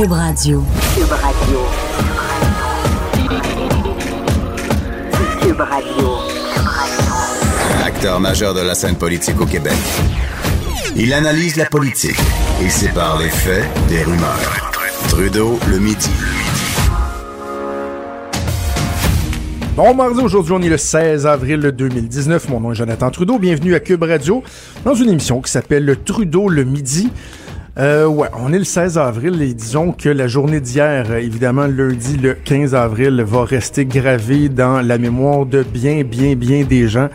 Cube Radio. Cube Radio. Cube Radio. Acteur majeur de la scène politique au Québec. Il analyse la politique et sépare les faits des rumeurs. Trudeau le midi. Bon mardi, aujourd'hui on est le 16 avril 2019. Mon nom est Jonathan Trudeau. Bienvenue à Cube Radio dans une émission qui s'appelle le Trudeau le midi. Euh, ouais, on est le 16 avril et disons que la journée d'hier, euh, évidemment lundi le 15 avril, va rester gravée dans la mémoire de bien, bien, bien des gens.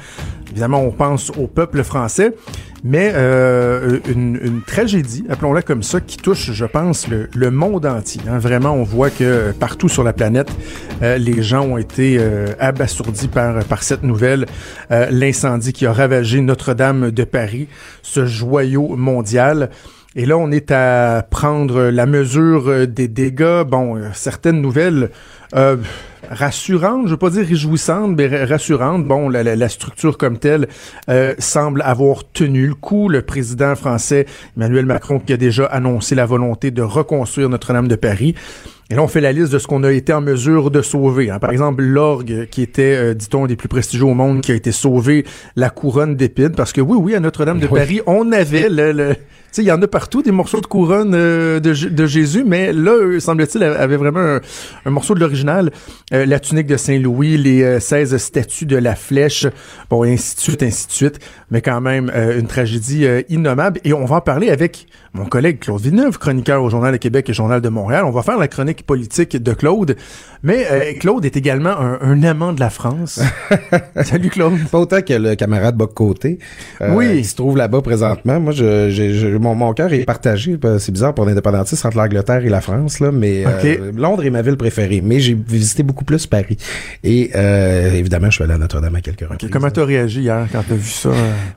Évidemment, on pense au peuple français, mais euh, une, une, tragédie, appelons-la comme ça, qui touche, je pense, le, monde entier. Hein. Vraiment, on voit que partout sur la planète, euh, les gens ont été euh, abasourdis par, cette nouvelle, euh, l'incendie qui a ravagé Notre-Dame de Paris, ce joyau mondial. Et là, on est à prendre la mesure des dégâts. Bon, certaines nouvelles euh, rassurantes, je veux pas dire réjouissantes, mais rassurantes. Bon, la, la, la structure comme telle euh, semble avoir tenu le coup. Le président français Emmanuel Macron qui a déjà annoncé la volonté de reconstruire Notre-Dame de Paris. Et là, on fait la liste de ce qu'on a été en mesure de sauver. Hein. Par exemple, l'orgue, qui était, euh, dit-on, des plus prestigieux au monde, qui a été sauvé, la couronne d'épines. Parce que oui, oui, à Notre-Dame de Oui. Paris, on avait le... le sais, il y en a partout des morceaux de couronne euh, de, Jésus, mais là, semble-t-il, avaient vraiment un, un morceau de l'original. Euh, la tunique de Saint-Louis, les euh, 16 statues de la flèche, bon, et ainsi de suite, ainsi de suite. Mais quand même, euh, une tragédie innommable. Et on va en parler avec mon collègue Claude Villeneuve, chroniqueur au Journal de Québec et Journal de Montréal. On va faire la chronique politique de Claude. Mais Claude est également un, un amant de la France. Salut Claude. Pas autant que le camarade Boc-Côté. euh, Oui. Qui se trouve là-bas présentement. Moi, je, j'ai- je- mon, mon cœur est partagé. euh, C'est bizarre pour l'indépendantiste entre l'Angleterre et la France, là. Mais euh, Londres est ma ville préférée. Mais j'ai visité beaucoup plus Paris. Et euh, évidemment, je suis allé à Notre-Dame à quelques reprises. Comment t'as réagi hier quand t'as vu ça?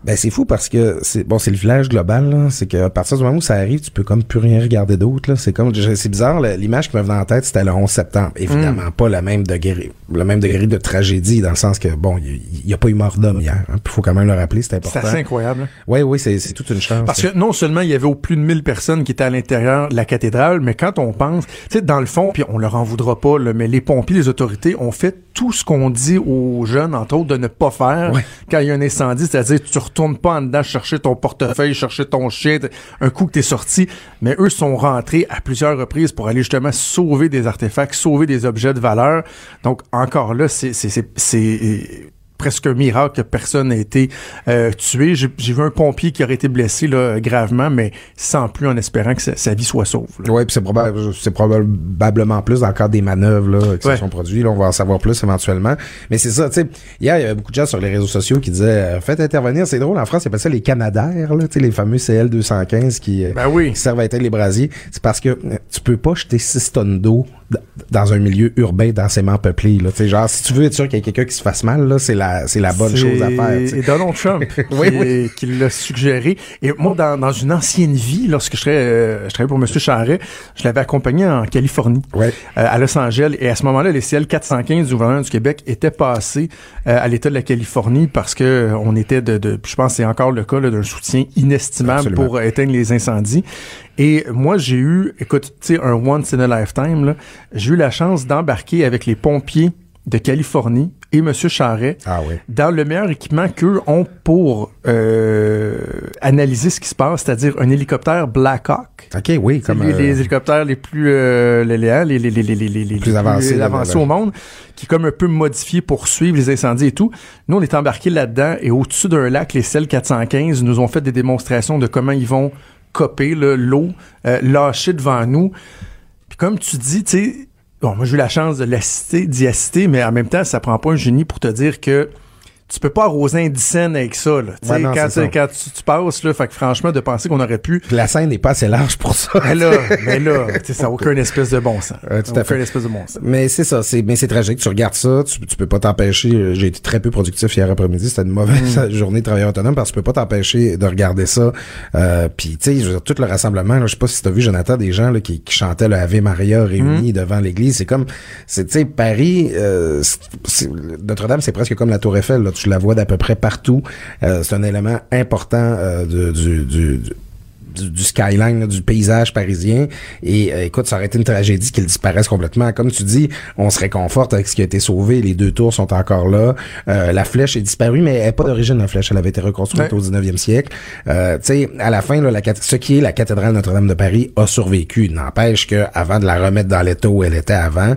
Ben c'est fou parce que c'est bon c'est le village global c'est que à partir du moment où ça arrive tu peux comme plus rien regarder d'autre c'est comme c'est bizarre l'image qui me venait en tête c'était le 11 septembre évidemment Mm. pas le même degré le même degré de tragédie dans le sens que bon il y, y a pas eu mort d'homme hier hein. Puis faut quand même le rappeler c'est C'est important assez incroyable. hein? oui oui c'est c'est toute une chance Parce que non seulement il y avait au plus de 1000 personnes qui étaient à l'intérieur de la cathédrale, mais quand on pense, tu sais, dans le fond, puis on leur en voudra pas, là, mais les pompiers, les autorités ont fait tout ce qu'on dit aux jeunes, entre autres, de ne pas faire Ouais. quand il y a un incendie, c'est-à-dire tu retournes pas en dedans chercher ton portefeuille, chercher ton chien, un coup que t'es sorti, mais eux sont rentrés à plusieurs reprises pour aller justement sauver des artefacts, sauver des objets de valeur. Donc encore là, c'est presque un miracle que personne n'a été euh, tué. J'ai vu un pompier qui aurait été blessé là, gravement, mais sans plus en espérant que sa, sa vie soit sauve. Ouais, puis c'est probable, c'est probablement plus dans le cadre des manœuvres là, qui Ouais. se sont produites. Là, on va en savoir plus éventuellement. Mais c'est ça, tu sais. Hier, il y avait beaucoup de gens sur les réseaux sociaux qui disaient euh, faites intervenir. C'est drôle, en France, ils appellent ça les canadaires, là, tu sais, les fameux CL 215 qui, euh, Ben oui. qui servent à éteindre les brasiers. C'est parce que euh, tu peux pas jeter 6 tonnes d'eau dans un milieu urbain densément peuplé. Là. Genre, si tu veux être sûr qu'il y a quelqu'un qui se fasse mal, là, c'est la, c'est la bonne chose à faire. tu sais. Et Donald Trump qui, Oui, oui. qui l'a suggéré. Et moi, dans, dans une ancienne vie, lorsque je, travaillais, euh, je travaillais pour M. Charret, je l'avais accompagné en Californie, Ouais. euh, à Los Angeles. Et à ce moment-là, les CL 415 du gouvernement du Québec étaient passés euh, à l'État de la Californie parce que on était de, de je pense que c'est encore le cas d'un soutien inestimable Absolument. pour éteindre les incendies. Et moi, j'ai eu, écoute, tu sais, un once in a lifetime, j'ai eu la chance d'embarquer avec les pompiers de Californie et M. Charret ah oui. dans le meilleur équipement qu'eux ont pour euh, analyser ce qui se passe, c'est-à-dire un hélicoptère Black Hawk. OK, oui. Comme, les, euh, les, hélicoptères les plus, euh, les, les, plus avancés, au monde, qui est comme un peu modifié pour suivre les incendies et tout. Nous, on est embarqués là-dedans et au-dessus d'un lac, les celles 415 nous ont fait des démonstrations de comment ils vont là, l'eau, euh, devant nous. Puis comme tu dis, tu sais, bon, moi j'ai eu la chance de l'assister, d'y assister, mais en même temps, ça prend pas un génie pour te dire que tu peux pas arroser un dixaine avec ça, là. Tu sais, Ouais, non, quand, ça. quand tu, tu passes, là, fait que franchement, de penser qu'on aurait pu Puis la scène n'est pas assez large pour ça. mais là, mais là, ça n'a aucun espèce de bon sens. Tout à aucun fait. espèce de bon sens. Mais c'est ça, c'est mais c'est tragique. Tu regardes ça, tu, tu peux pas t'empêcher. euh, J'ai été très peu productif hier après-midi. C'était une mauvaise journée de travailleur autonome parce que tu peux pas t'empêcher de regarder ça. Euh, Puis tu sais, je veux dire, tout le rassemblement. Là, je sais pas si t'as vu Jonathan des gens là, qui, qui chantaient le Ave Maria réunis devant l'église. C'est comme, c'est tu sais Paris, euh, Notre-Dame, c'est presque comme la Tour Eiffel. Là, tu la vois d'à peu près partout. Euh, c'est un élément important euh, du du, du skyline, là, du paysage parisien. Et euh, écoute, ça aurait été une tragédie qu'il disparaisse complètement. Comme tu dis, on se réconforte avec ce qui a été sauvé. Les deux tours sont encore là. Euh, la flèche est disparue, mais elle n'est pas d'origine, la flèche. Elle avait été reconstruite Ouais. au 19e siècle. Euh, tu sais, à la fin, là, la, ce qui est la cathédrale Notre-Dame de Paris a survécu. N'empêche que avant de la remettre dans l'état où elle était avant,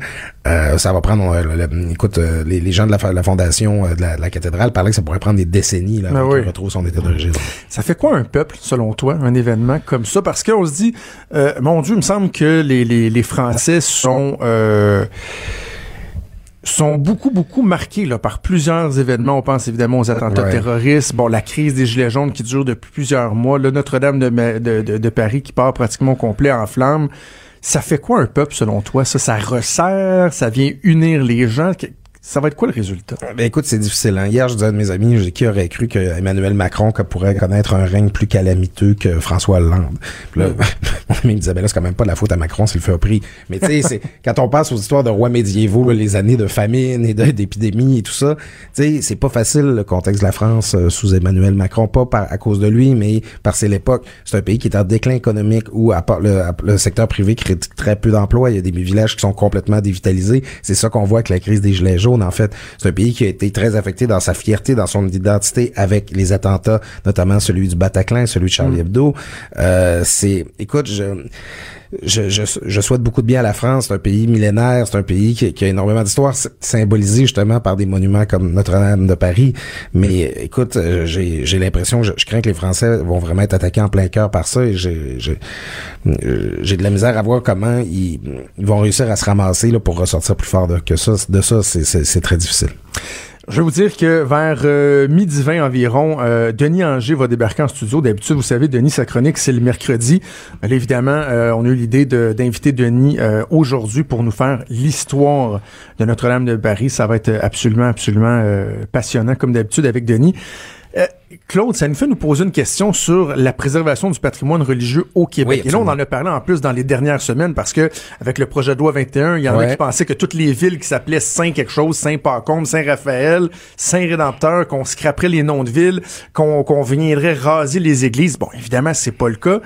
euh, ça va prendre... euh, le- le- écoute, euh, les, les gens de la, fondation euh, de la, de la cathédrale parlaient que ça pourrait prendre des décennies là, Ben oui. retrouve son état d'origine. Ça fait quoi un peuple, selon toi, un événement? Comme ça? Parce qu'on se dit, euh, mon Dieu, il me semble que les, les, les Français sont... euh, sont beaucoup, beaucoup marqués là, par plusieurs événements. On pense évidemment aux attentats Ouais. terroristes, bon, la crise des Gilets jaunes qui dure depuis plusieurs mois, le Notre-Dame de, Ma- de, de, de Paris qui part pratiquement complet en flammes. Ça fait quoi un peuple, selon toi? Ça, ça resserre, ça vient unir les gens? Ça va être quoi le résultat? Ben écoute, c'est difficile. Hein. Hier, je disais à mes amis, qui aurait cru que Emmanuel Macron pourrait connaître un règne plus calamiteux que François Hollande. Puis là, mon ami me disait, ben là, c'est quand même pas de la faute à Macron s'il le fait au prix. Mais tu sais, quand on passe aux histoires de rois médiévaux, là, les années de famine et d'épidémie et tout ça, tu sais, c'est pas facile le contexte de la France euh, sous Emmanuel Macron, pas par, à cause de lui, mais par c'est l'époque. C'est un pays qui est en déclin économique où à part le, le secteur privé crée très peu d'emplois. Il y a des villages qui sont complètement dévitalisés. C'est ça qu'on voit avec la crise des gilets jaunes. En fait, c'est un pays qui a été très affecté dans sa fierté, dans son identité avec les attentats, notamment celui du Bataclan, celui de Charlie Hebdo. Euh, c'est, écoute, je je, je, je souhaite beaucoup de bien à la France. C'est un pays millénaire, c'est un pays qui, a énormément d'histoire, sy- symbolisé justement par des monuments comme Notre-Dame de Paris. Mais écoute, euh, j'ai j'ai l'impression, je, je crains que les Français vont vraiment être attaqués en plein cœur par ça. Et j'ai j'ai euh, j'ai de la misère à voir comment ils, ils vont réussir à se ramasser là, pour ressortir plus fort de, que ça. De ça, c'est- c'est c'est très difficile. Je vais vous dire que vers euh, midi 20 environ, euh, Denis Anger va débarquer en studio. D'habitude, vous savez, Denis, sa chronique, c'est le mercredi. Évidemment, euh, on a eu l'idée d'inviter Denis euh, aujourd'hui pour nous faire l'histoire de Notre-Dame de Paris. Ça va être absolument, absolument passionnant, comme d'habitude, avec Denis. Claude, ça nous fait nous poser une question sur la préservation du patrimoine religieux au Québec. Oui, Et là, on en a parlé en plus dans les dernières semaines parce que avec le projet de loi 21, il y en a qui pensaient que toutes les villes qui s'appelaient Saint quelque chose, Saint Pacôme, Saint Raphaël, Saint Rédempteur, qu'on scraperait les noms de villes, qu'on qu'on viendrait raser les églises. Bon, évidemment, c'est pas le cas.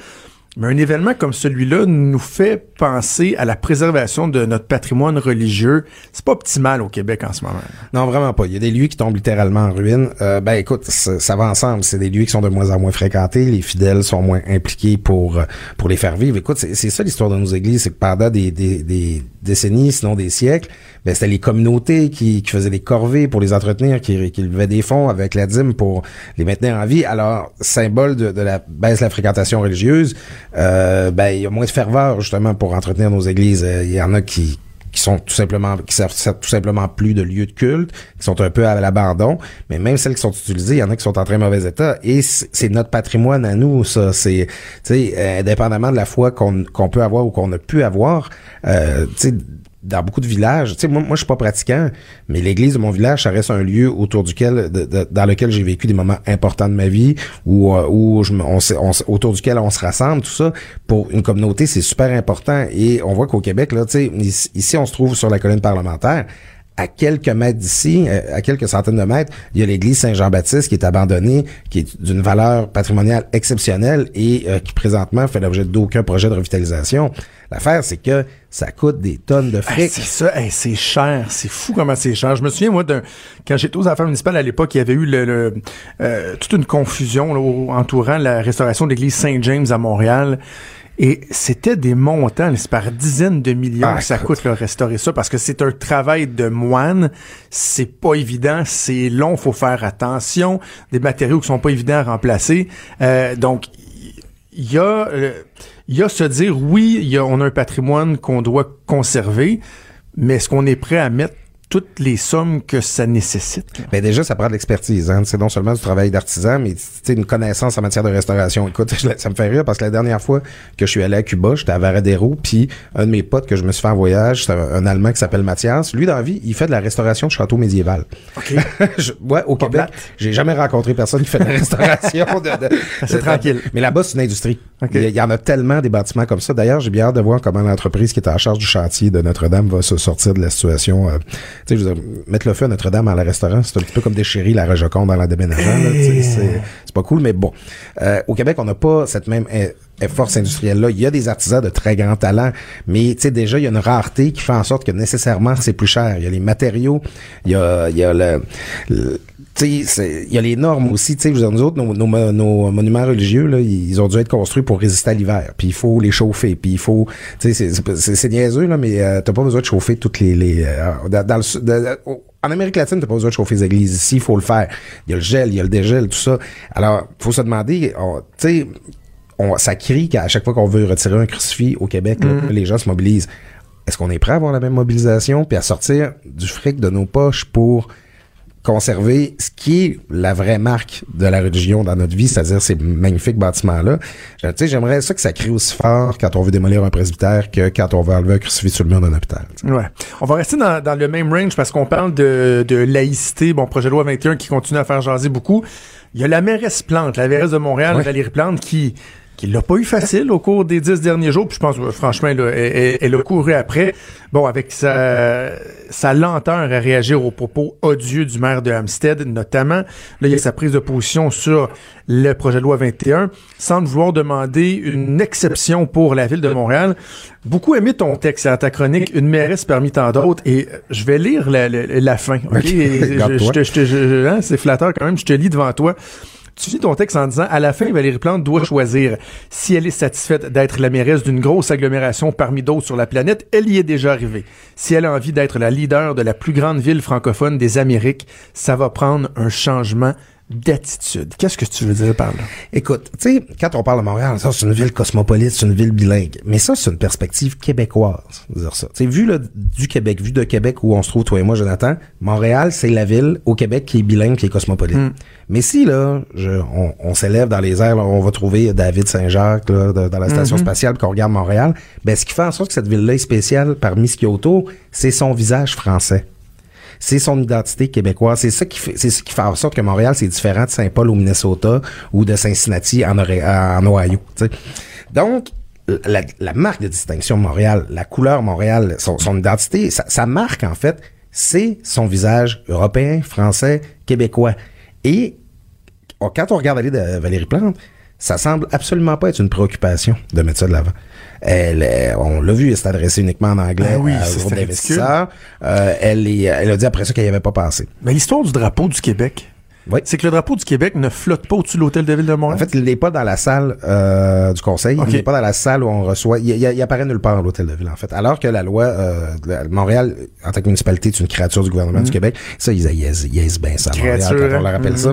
Mais un événement comme celui-là nous fait penser à la préservation de notre patrimoine religieux. C'est pas optimal au Québec en ce moment. Non, vraiment pas. Il y a des lieux qui tombent littéralement en ruine. Euh, ben écoute, ça, va ensemble. C'est des lieux qui sont de moins en moins fréquentés. Les fidèles sont moins impliqués pour euh, pour les faire vivre. Écoute, c'est ça l'histoire de nos églises, c'est que pendant des, des, des décennies, sinon des siècles, ben c'était les communautés qui, qui faisaient des corvées pour les entretenir, qui, qui levaient des fonds avec la dîme pour les maintenir en vie. Alors, symbole de la baisse de la fréquentation religieuse, euh, ben il y a moins de ferveur justement pour entretenir nos églises. Euh, Il y en a qui qui sont tout simplement qui servent, tout simplement plus de lieux de culte, qui sont un peu à l'abandon, mais même celles qui sont utilisées, il y en a qui sont en très mauvais état. Et c'est c'est notre patrimoine à nous ça, c'est tu sais euh, indépendamment de la foi qu'on qu'on peut avoir ou qu'on a pu avoir, euh, tu sais dans beaucoup de villages, tu sais, moi, moi, je suis pas pratiquant, mais l'église de mon village, ça reste un lieu autour duquel, dans lequel j'ai vécu des moments importants de ma vie, où, euh, où je on, on autour duquel on se rassemble, tout ça. Pour une communauté, c'est super important. Et on voit qu'au Québec, là, tu ici, on se trouve sur la colline parlementaire. À quelques mètres d'ici, euh, à quelques centaines de mètres, il y a l'église Saint-Jean-Baptiste qui est abandonnée, qui est d'une valeur patrimoniale exceptionnelle et euh, qui présentement fait l'objet d'aucun projet de revitalisation. L'affaire, c'est que ça coûte des tonnes de Hey, fric. c'est ça, hey, c'est cher, c'est fou comment c'est cher. Je me souviens, moi, d'un, quand j'étais aux affaires municipales à l'époque, il y avait eu le, le, euh, toute une confusion là, entourant la restauration de l'église Saint-James à Montréal. Et c'était des montants, c'est par dizaines de millions Ah, que ça coûte là, restaurer ça, parce que c'est un travail de moine, c'est pas évident, c'est long, faut faire attention, des matériaux qui sont pas évidents à remplacer. Euh, donc, il y a il y a se dire oui, y a, on a un patrimoine qu'on doit conserver, mais est-ce qu'on est prêt à mettre toutes les sommes que ça nécessite? là? Ben déjà, ça prend de l'expertise. Hein. C'est non seulement du travail d'artisan, mais une connaissance en matière de restauration. Écoute, ça me fait rire parce que la dernière fois que je suis allé à Cuba, j'étais à Varadero, puis un de mes potes que je me suis fait en voyage, c'est un, Allemand qui s'appelle Mathias. Lui, dans la vie, il fait de la restauration de châteaux médiéval. OK. Je- ouais, au Pas Québec, j'ai jamais rencontré personne qui fait de la restauration. de, de- C'est de- tranquille. Mais là-bas, c'est une industrie. OK. Il, y a- il y en a tellement des bâtiments comme ça. D'ailleurs, j'ai bien hâte de voir comment l'entreprise qui est en charge du chantier de Notre-Dame va se sortir de la situation euh, sais, veux dire, mettre le feu à Notre-Dame à la restaurant, c'est un petit peu comme déchirer la Rojoconde dans la tu sais, C'est pas cool, mais bon. Euh, au Québec, on n'a pas cette même euh, force industrielle-là. Il y a des artisans de très grand talent, mais tu sais, déjà, il y a une rareté qui fait en sorte que nécessairement, c'est plus cher. Il y a les matériaux, il y a, il y a le- le tu sais, il y a les normes aussi. Tu sais, je veux dire, nous autres, nos, nos, nos monuments religieux, là, ils ont dû être construits pour résister à l'hiver. Puis il faut les chauffer. Puis il faut, tu sais, c'est- niaiseux là, mais euh, t'as pas besoin de chauffer toutes les, les euh, dans, dans le de- en Amérique latine, t'as pas besoin de chauffer les églises. Ici, il faut le faire. Il y a le gel, il y a le dégel, tout ça. Alors, faut se demander, tu sais, on, ça crie qu'à chaque fois qu'on veut retirer un crucifix au Québec, là, les gens se mobilisent. Est-ce qu'on est prêt à avoir la même mobilisation puis à sortir du fric de nos poches pour conserver ce qui est la vraie marque de la religion dans notre vie, c'est-à-dire ces magnifiques bâtiments-là. Je- Tu sais, j'aimerais ça que ça crie aussi fort quand on veut démolir un presbytère que quand on veut enlever un crucifix sur le mur d'un hôpital. tu sais. Ouais. On va rester dans, dans le même range parce qu'on parle de, de laïcité. Bon, projet de loi 21 qui continue à faire jaser beaucoup. Il y a la mairesse Plante, la mairesse de Montréal, Ouais. Valérie Plante, qui qui l'a pas eu facile au cours des dix derniers jours. Puis je pense, franchement, là, elle, a couru après. Bon, avec sa, sa lenteur à réagir aux propos odieux du maire de Hampstead, notamment. Là, il y a sa prise de position sur le projet de loi 21, sans vouloir demander une exception pour la ville de Montréal. Beaucoup aimé ton texte, à ta chronique, une mairesse parmi tant d'autres, et je vais lire la, la- la fin. ok? Ok, Et je- je je- hein, c'est flatteur quand même, je te lis devant toi. Tu lis ton texte en disant à la fin, Valérie Plante doit choisir si elle est satisfaite d'être la mairesse d'une grosse agglomération parmi d'autres sur la planète. Elle y est déjà arrivée. Si elle a envie d'être la leader de la plus grande ville francophone des Amériques, ça va prendre un changement d'attitude. Qu'est-ce que tu veux dire par là? Écoute, tu sais, quand on parle de Montréal, ça, c'est une ville cosmopolite, c'est une ville bilingue. Mais ça, c'est une perspective québécoise, dire ça. Tu sais, vu là, du Québec, vu de Québec où on se trouve, toi et moi, Jonathan, Montréal, c'est la ville au Québec qui est bilingue, qui est cosmopolite. Mais si, là, je, on, on s'élève dans les airs, là, on va trouver David Saint-Jacques, là, de- dans la station spatiale, puis qu'on regarde Montréal, ben, ce qui fait en sorte que cette ville-là est spéciale parmi ce qu'il y a autour, c'est son visage français c'est son identité québécoise. C'est ça qui fait, c'est ça qui fait en sorte que Montréal, c'est différent de Saint-Paul au Minnesota ou de Cincinnati en, Ohio. Donc, la, marque de distinction Montréal, la couleur Montréal, son, identité, sa, marque, en fait, c'est son visage européen, français, québécois. Et quand on regarde de Valérie Plante, ça semble absolument pas être une préoccupation de mettre ça de l'avant. Elle, on l'a vu, elle s'est adressée uniquement en anglais Ben oui, groupe d'investisseurs. Euh, elle, est- elle a dit après ça qu'elle n'y avait pas pensé. Mais l'histoire du drapeau du Québec, Oui. c'est que le drapeau du Québec ne flotte pas au-dessus de l'hôtel de ville de En Montréal. fait, il n'est pas dans la salle euh, du conseil. Il n'est pas dans la salle où on reçoit. Il, il, il apparaît nulle part à l'hôtel de ville, en fait. Alors que la loi, euh, Montréal, en tant que municipalité, est une créature du gouvernement du Québec. Ça, ils ils- ils aisent bien ça à Montréal. Créature, quand on leur rappelle hein. ça.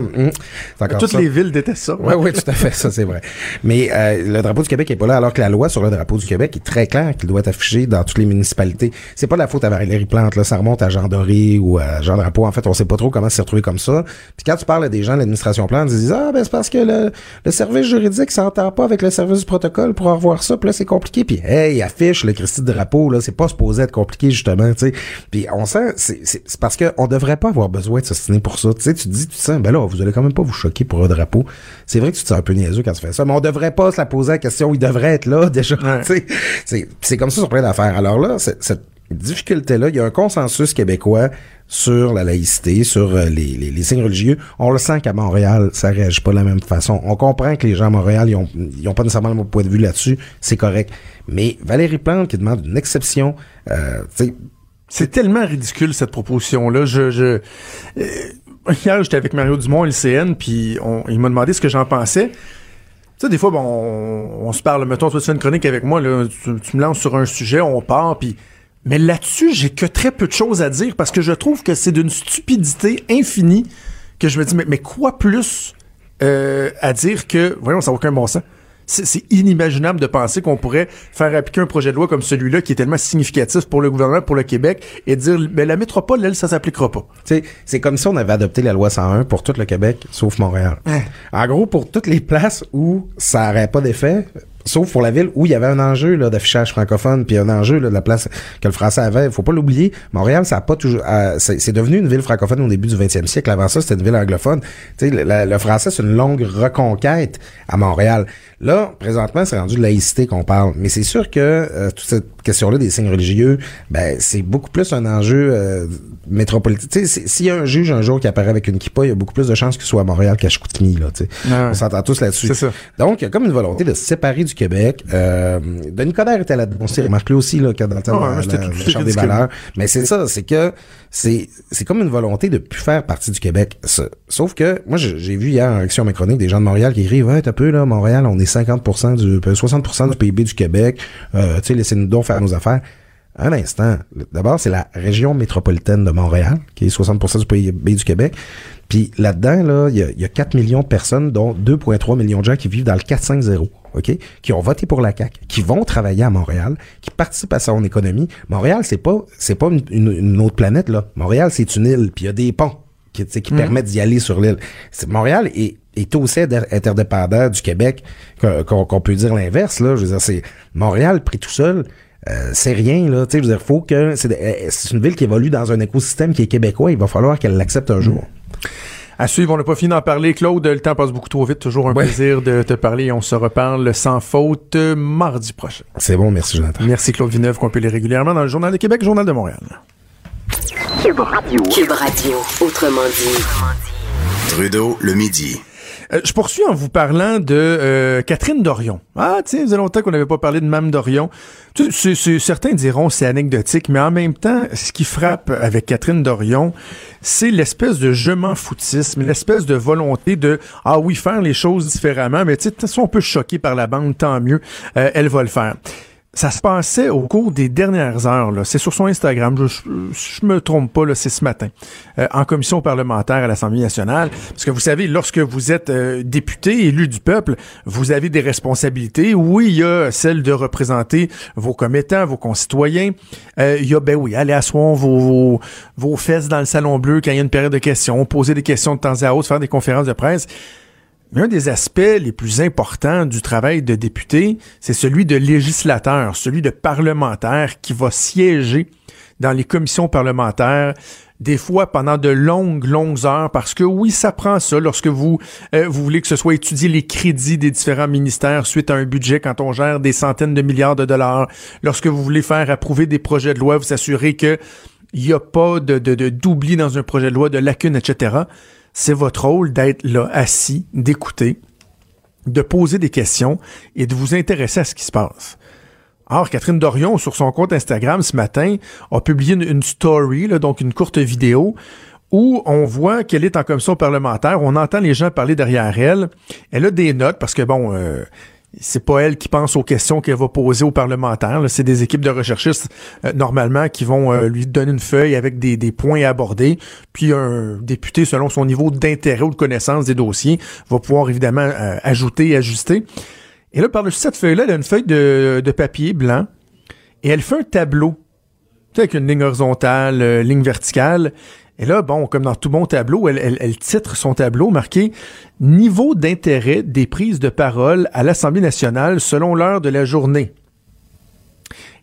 C'est encore Toutes ça. les villes détestent ça. Oui, oui, tout à fait, ça c'est vrai. Mais euh, le drapeau du Québec est pas là, alors que la loi sur le drapeau du Québec est très claire qu'il doit être affiché dans toutes les municipalités. C'est pas de la faute à Valérie Plante, là, ça remonte à Jean Doré ou à Jean Drapeau. En fait, on sait pas trop comment c'est retrouvé comme ça. Puis quand tu parles à des gens de l'administration Plante, ils disent ah ben c'est parce que le, le service juridique s'entend pas avec le service du protocole pour revoir ça. Puis là c'est compliqué. Puis hey, affiche le Christy de drapeau là, c'est pas supposé être compliqué justement, tu sais. Puis on sent c'est parce que on devrait pas avoir besoin de s'ostiner pour ça. Tu sais, tu te dis tu te sens ben là vous allez quand même pas vous choquer pour un drapeau. C'est vrai que tu te sens un peu niaiseux quand tu fais ça, mais on devrait pas se la poser la question. Il devrait être là déjà. Ouais. tu sais. C'est c'est comme ça sur plein d'affaires. Alors là, c'est- cette difficulté-là, il y a un consensus québécois sur la laïcité, sur euh, les, signes religieux. On le sent qu'à Montréal, ça réagit pas de la même façon. On comprend que les gens à Montréal, ils ont, ils ont pas nécessairement le même point de vue là-dessus. C'est correct. Mais Valérie Plante qui demande une exception, euh, C'est tellement ridicule cette proposition-là. Euh, hier j'étais avec Mario Dumont, LCN, puis il m'a demandé ce que j'en pensais. Tu sais, des fois, bon, on, on se parle. Mettons, toi, tu fais une chronique avec moi, là, tu, tu me lances sur un sujet, on part, puis. Mais là-dessus, j'ai que très peu de choses à dire parce que je trouve que c'est d'une stupidité infinie que je me dis, mais, mais quoi plus euh, à dire que, voyons, ça n'a aucun bon sens. C'est inimaginable de penser qu'on pourrait faire appliquer un projet de loi comme celui-là qui est tellement significatif pour le gouvernement, pour le Québec, et dire, ben, la métropole, elle, ça s'appliquera pas. Tu sais, c'est comme si on avait adopté la loi 101 pour tout le Québec, sauf Montréal. Hein? En gros, pour toutes les places où ça n'aurait pas d'effet, Sauf pour la ville où il y avait un enjeu là, d'affichage francophone, puis un enjeu là, de la place que le français avait. Faut pas l'oublier. Montréal, ça a pas toujours. euh, c'est devenu une ville francophone au début du 20e siècle. Avant ça, c'était une ville anglophone. Tu sais, le français, c'est une longue reconquête à Montréal. Là, présentement, c'est rendu de laïcité qu'on parle. Mais c'est sûr que euh, toute cette question-là des signes religieux, ben c'est beaucoup plus un enjeu euh, métropolitain. Tu sais, si- s'il y a un juge un jour qui apparaît avec une kippa, il y a beaucoup plus de chances qu'il soit à Montréal qu'à Chicoutimi. Là, tu sais. Ah ouais. On s'entend tous là-dessus. Donc, il y a comme une volonté de se séparer du Québec. Euh, Denis Coderre était là-dedans. On s'est remarqué aussi là, que dans le temps Ah ouais, de la, Chambre des valeurs. Mais c'est ça, c'est que c'est c'est comme une volonté de plus faire partie du Québec. Ça. Sauf que moi, j'ai vu hier en action mes chroniques des gens de Montréal qui écrivent Ouais, t'as peu là, Montréal, on est 50% du euh, 60% du PIB du Québec. Euh, tu sais, laissez-nous donc faire nos affaires. Un instant. D'abord, c'est la région métropolitaine de Montréal, qui est 60% du PIB du Québec. Puis là-dedans, là, il y a, il y a 4 millions de personnes, dont 2,3 millions de gens qui vivent dans le 450, OK? Qui ont voté pour la CAQ, qui vont travailler à Montréal, qui participent à son économie. Montréal, c'est pas, c'est pas une- une autre planète, là. Montréal, c'est une île, puis il y a des ponts qui, qui permettent d'y aller sur l'île. C'est- Montréal est, est aussi inter- interdépendant du Québec qu'on peut dire l'inverse, là. Je veux dire, c'est Montréal pris tout seul. euh, c'est rien là, tu sais, je veux dire, faut que c'est euh, c'est une ville qui évolue dans un écosystème qui est québécois, il va falloir qu'elle l'accepte un jour. À suivre, on n'a pas fini d'en parler. Claude, le temps passe beaucoup trop vite. Toujours un Ouais. plaisir de te parler. On se reparle sans faute euh, mardi prochain. C'est bon, merci Jonathan. Merci Claude Villeneuve, qu'on peut lire régulièrement dans le Journal de Québec, Journal de Montréal. Cube Radio. Cube Radio, autrement dit. Trudeau, le midi. Euh, je poursuis en vous parlant de euh, Catherine Dorion. Ah, tiens, ça faisait longtemps qu'on n'avait pas parlé de Mme Dorion. Tu certains diront c'est anecdotique, mais en même temps, ce qui frappe avec Catherine Dorion, c'est l'espèce de je m'en foutisme, l'espèce de volonté de ah oui faire les choses différemment, mais tu sais, si on peut choquer par la bande, tant mieux, euh, elle va le faire. Ça se passait au cours des dernières heures. C'est sur son Instagram. Je, je, me trompe pas, c'est ce matin, euh, en commission parlementaire à l'Assemblée nationale. Parce que vous savez, lorsque vous êtes euh, député, élu du peuple, vous avez des responsabilités. Oui, il y a celle de représenter vos commettants, vos concitoyens. Euh, il y a, ben oui, aller asseoir vos, vos, vos fesses dans le salon bleu quand il y a une période de questions, poser des questions de temps à autre, faire des conférences de presse. Mais un des aspects les plus importants du travail de député, c'est celui de législateur, celui de parlementaire qui va siéger dans les commissions parlementaires, des fois pendant de longues, longues heures, parce que oui, ça prend ça lorsque vous, euh, vous voulez que ce soit étudié les crédits des différents ministères suite à un budget quand on gère des centaines de milliards de dollars, lorsque vous voulez faire approuver des projets de loi, vous assurer que il n'y a pas de, de, de d'oubli dans un projet de loi, de lacunes, etc. C'est votre rôle d'être là, assis, d'écouter, de poser des questions et de vous intéresser à ce qui se passe. Or, Catherine Dorion, sur son compte Instagram ce matin, a publié une, story, là, donc une courte vidéo, où on voit qu'elle est en commission parlementaire, on entend les gens parler derrière elle. Elle a des notes parce que, bon, euh, c'est pas elle qui pense aux questions qu'elle va poser aux parlementaires. C'est des équipes de recherchistes, euh, normalement, qui vont euh, lui donner une feuille avec des, points à aborder. Puis un député, selon son niveau d'intérêt ou de connaissance des dossiers, va pouvoir évidemment euh, ajouter et ajuster. Et là, par-dessus cette feuille-là, elle a une feuille de papier blanc et elle fait un tableau. Avec une ligne horizontale, euh, ligne verticale. Et là, bon, comme dans tout bon tableau, elle, elle, elle titre son tableau marqué Niveau d'intérêt des prises de parole à l'Assemblée nationale selon l'heure de la journée.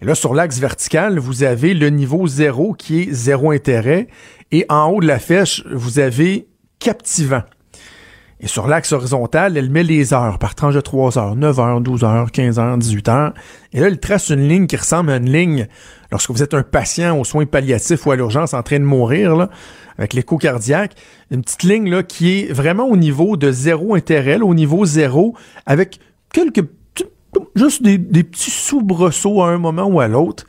Et là, sur l'axe vertical, vous avez le niveau zéro qui est zéro intérêt. Et en haut de la flèche, vous avez captivant. Et sur l'axe horizontal, elle met les heures par tranche de 3 heures, 9 heures, 12 heures, 15 heures, 18 heures. Et là, elle trace une ligne qui ressemble à une ligne lorsque vous êtes un patient aux soins palliatifs ou à l'urgence en train de mourir, avec l'écho cardiaque. Une petite ligne là, qui est vraiment au niveau de zéro intérêt, au niveau zéro, avec quelques juste des, des petits soubresauts à un moment ou à l'autre.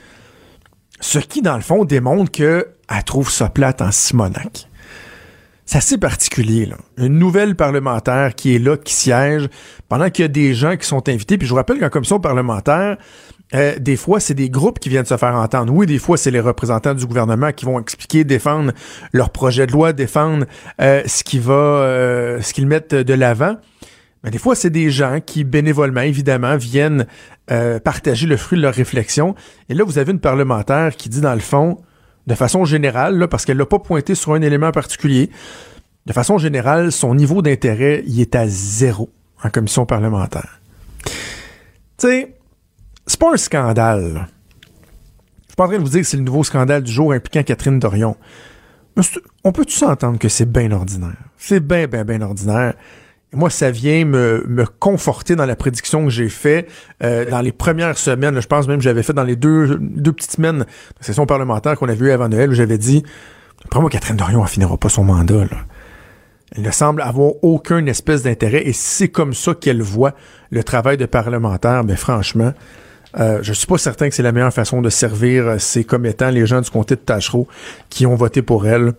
Ce qui, dans le fond, démontre qu'elle trouve ça plate en Simonac. C'est assez particulier, là. Une nouvelle parlementaire qui est là, qui siège, pendant qu'il y a des gens qui sont invités. Puis je vous rappelle qu'en commission parlementaire, euh, des fois, c'est des groupes qui viennent se faire entendre. Oui, des fois, c'est les représentants du gouvernement qui vont expliquer, défendre leur projet de loi, défendre euh, ce qui va, euh, ce qu'ils mettent de l'avant. Mais des fois, c'est des gens qui, bénévolement, évidemment, viennent partager le fruit de leur réflexion. Et là, vous avez une parlementaire qui dit, dans le fond, de façon générale, parce qu'elle l'a pas pointé sur un élément particulier, de façon générale, son niveau d'intérêt, il est à zéro en commission parlementaire. Tu sais, c'est pas un scandale. là. Je suis pas en train de vous dire que c'est le nouveau scandale du jour impliquant Catherine Dorion. Mais on peut tous s'entendre que c'est bien ordinaire? C'est bien, bien, bien ordinaire. Moi, ça vient me, me conforter dans la prédiction que j'ai faite euh, dans les premières semaines. là, je pense même que j'avais fait dans les deux, deux petites semaines de session parlementaire qu'on avait eu avant Noël, où j'avais dit, après moi, Catherine Dorion, elle finira pas son mandat. Là. Elle ne semble avoir aucun espèce d'intérêt. Et c'est comme ça qu'elle voit le travail de parlementaire, ben franchement, euh, je suis pas certain que c'est la meilleure façon de servir euh, ses commettants, les gens du comté de Tachereau, qui ont voté pour elle.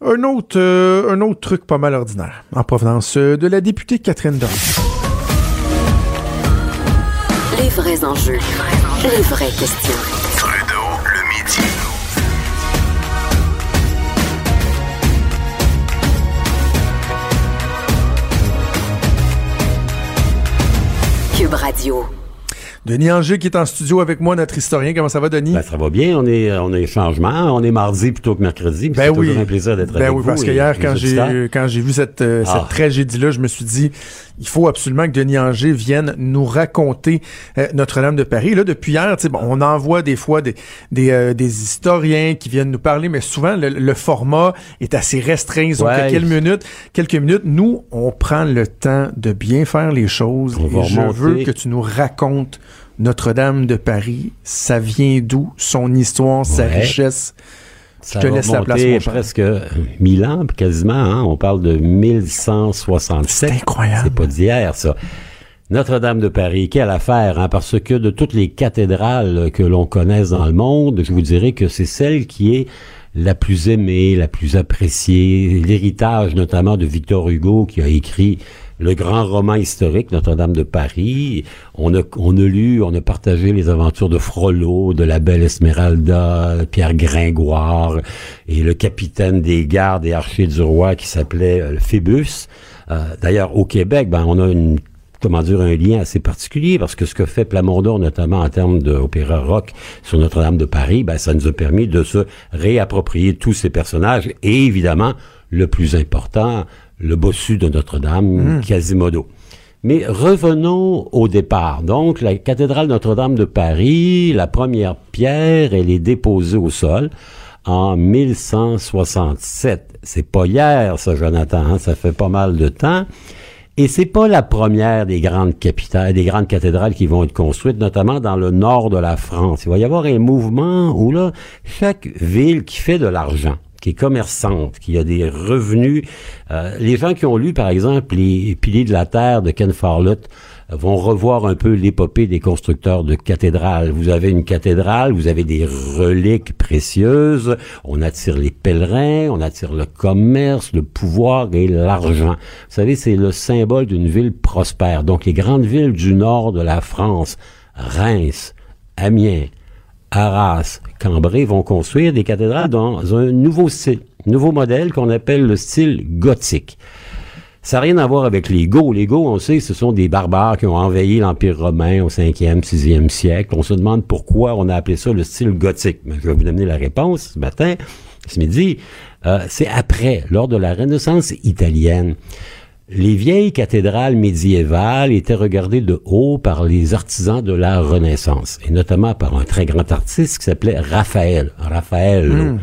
Un autre, euh, un autre truc pas mal ordinaire, en provenance euh, de la députée Catherine Dorion. Les vrais enjeux. Les vraies questions. Trudeau, le midi. Cube Radio. Denis Anger qui est en studio avec moi, notre historien. Comment ça va, Denis? Ben, ça va bien, on est, on est changement, on est mardi plutôt que mercredi. Ben c'est oui. toujours un plaisir d'être Ben avec oui, vous. parce que hier, quand j'ai quand j'ai vu cette, euh, Ah. cette tragédie-là, je me suis dit, il faut absolument que Denis Anger vienne nous raconter euh, Notre-Dame de Paris. Là, depuis hier, tu sais, bon, on envoie des fois des, des, euh, des historiens qui viennent nous parler, mais souvent, le, le format est assez restreint. Ils ont Ouais. quelques minutes. Quelques minutes. Nous, on prend le temps de bien faire les choses. On et je remonter. veux que tu nous racontes Notre-Dame de Paris. Ça vient d'où? Son histoire, sa richesse? Ça te laisse la place, remonter mon cher. presque 1000 ans, quasiment. Hein? On parle de 1167. C'est incroyable. C'est pas d'hier, ça. Notre-Dame de Paris, quelle affaire, hein, parce que de toutes les cathédrales que l'on connaisse dans le monde, je vous dirais que c'est celle qui est la plus aimée, la plus appréciée, l'héritage notamment de Victor Hugo qui a écrit le grand roman historique Notre-Dame de Paris. On a, on a lu, on a partagé les aventures de Frollo, de la belle Esmeralda, Pierre Gringoire et le capitaine des gardes et archers du roi qui s'appelait euh, Phébus. Euh, D'ailleurs, au Québec, ben, on a une comment dire, un lien assez particulier, parce que ce que fait Plamondon, notamment en termes d'opéra rock sur Notre-Dame de Paris, ben, ça nous a permis de se réapproprier tous ces personnages, et évidemment, le plus important, le bossu de Notre-Dame, Quasimodo. Mais revenons au départ. Donc, la cathédrale Notre-Dame de Paris, la première pierre, elle est déposée au sol en 1167. C'est pas hier, ça, Jonathan, hein, ça fait pas mal de temps. Et c'est pas la première des grandes capitales, des grandes cathédrales qui vont être construites, notamment dans le nord de la France. Il va y avoir un mouvement où là, chaque ville qui fait de l'argent, qui est commerçante, qui a des revenus, euh, les gens qui ont lu, par exemple, les Piliers de la Terre de Ken Follett euh, vont revoir un peu l'épopée des constructeurs de cathédrales. Vous avez une cathédrale, vous avez des reliques précieuses, on attire les pèlerins, on attire le commerce, le pouvoir et l'argent. Vous savez, c'est le symbole d'une ville prospère. Donc les grandes villes du nord de la France, Reims, Amiens, Arras, Cambrai vont construire des cathédrales dans un nouveau style, nouveau modèle qu'on appelle le style gothique. Ça n'a rien à voir avec les Goths. Les Goths, on sait, ce sont des barbares qui ont envahi l'Empire romain au 5e, 6e siècle. On se demande pourquoi on a appelé ça le style gothique. Je vais vous donner la réponse ce matin, ce midi. Euh, c'est après, lors de la Renaissance italienne. Les vieilles cathédrales médiévales étaient regardées de haut par les artisans de la Renaissance, et notamment par un très grand artiste qui s'appelait Raphaël. Raphaël.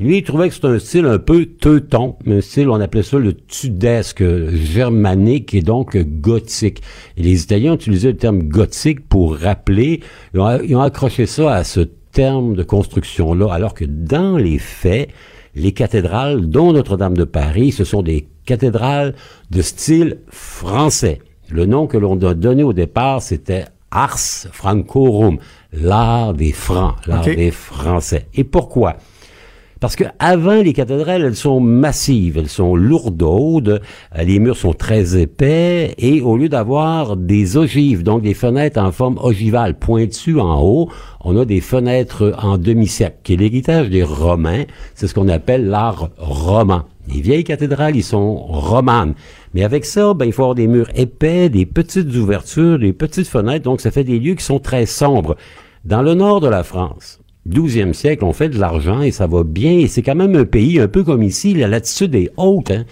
Lui, il trouvait que c'était un style un peu teuton, un style, on appelait ça le tudesque germanique et donc gothique. Et les Italiens utilisé le terme gothique pour rappeler, ils ont, ils ont accroché ça à ce terme de construction-là, alors que dans les faits, les cathédrales, dont Notre-Dame de Paris, ce sont des cathédrales de style français. Le nom que l'on a donné au départ, c'était Ars Francorum, l'art des Francs, l'art des Français. Et pourquoi? Parce que avant les cathédrales, elles sont massives, elles sont lourdaudes, euh, les murs sont très épais, et au lieu d'avoir des ogives, donc des fenêtres en forme ogivale pointues en haut, on a des fenêtres en demi-cercle, qui est l'héritage des Romains. C'est ce qu'on appelle l'art roman. Les vieilles cathédrales, ils sont romanes. Mais avec ça, ben, il faut avoir des murs épais, des petites ouvertures, des petites fenêtres, donc ça fait des lieux qui sont très sombres. Dans le nord de la France, 12e siècle, on fait de l'argent et ça va bien. Et c'est quand même un pays un peu comme ici, la latitude est haute. hein.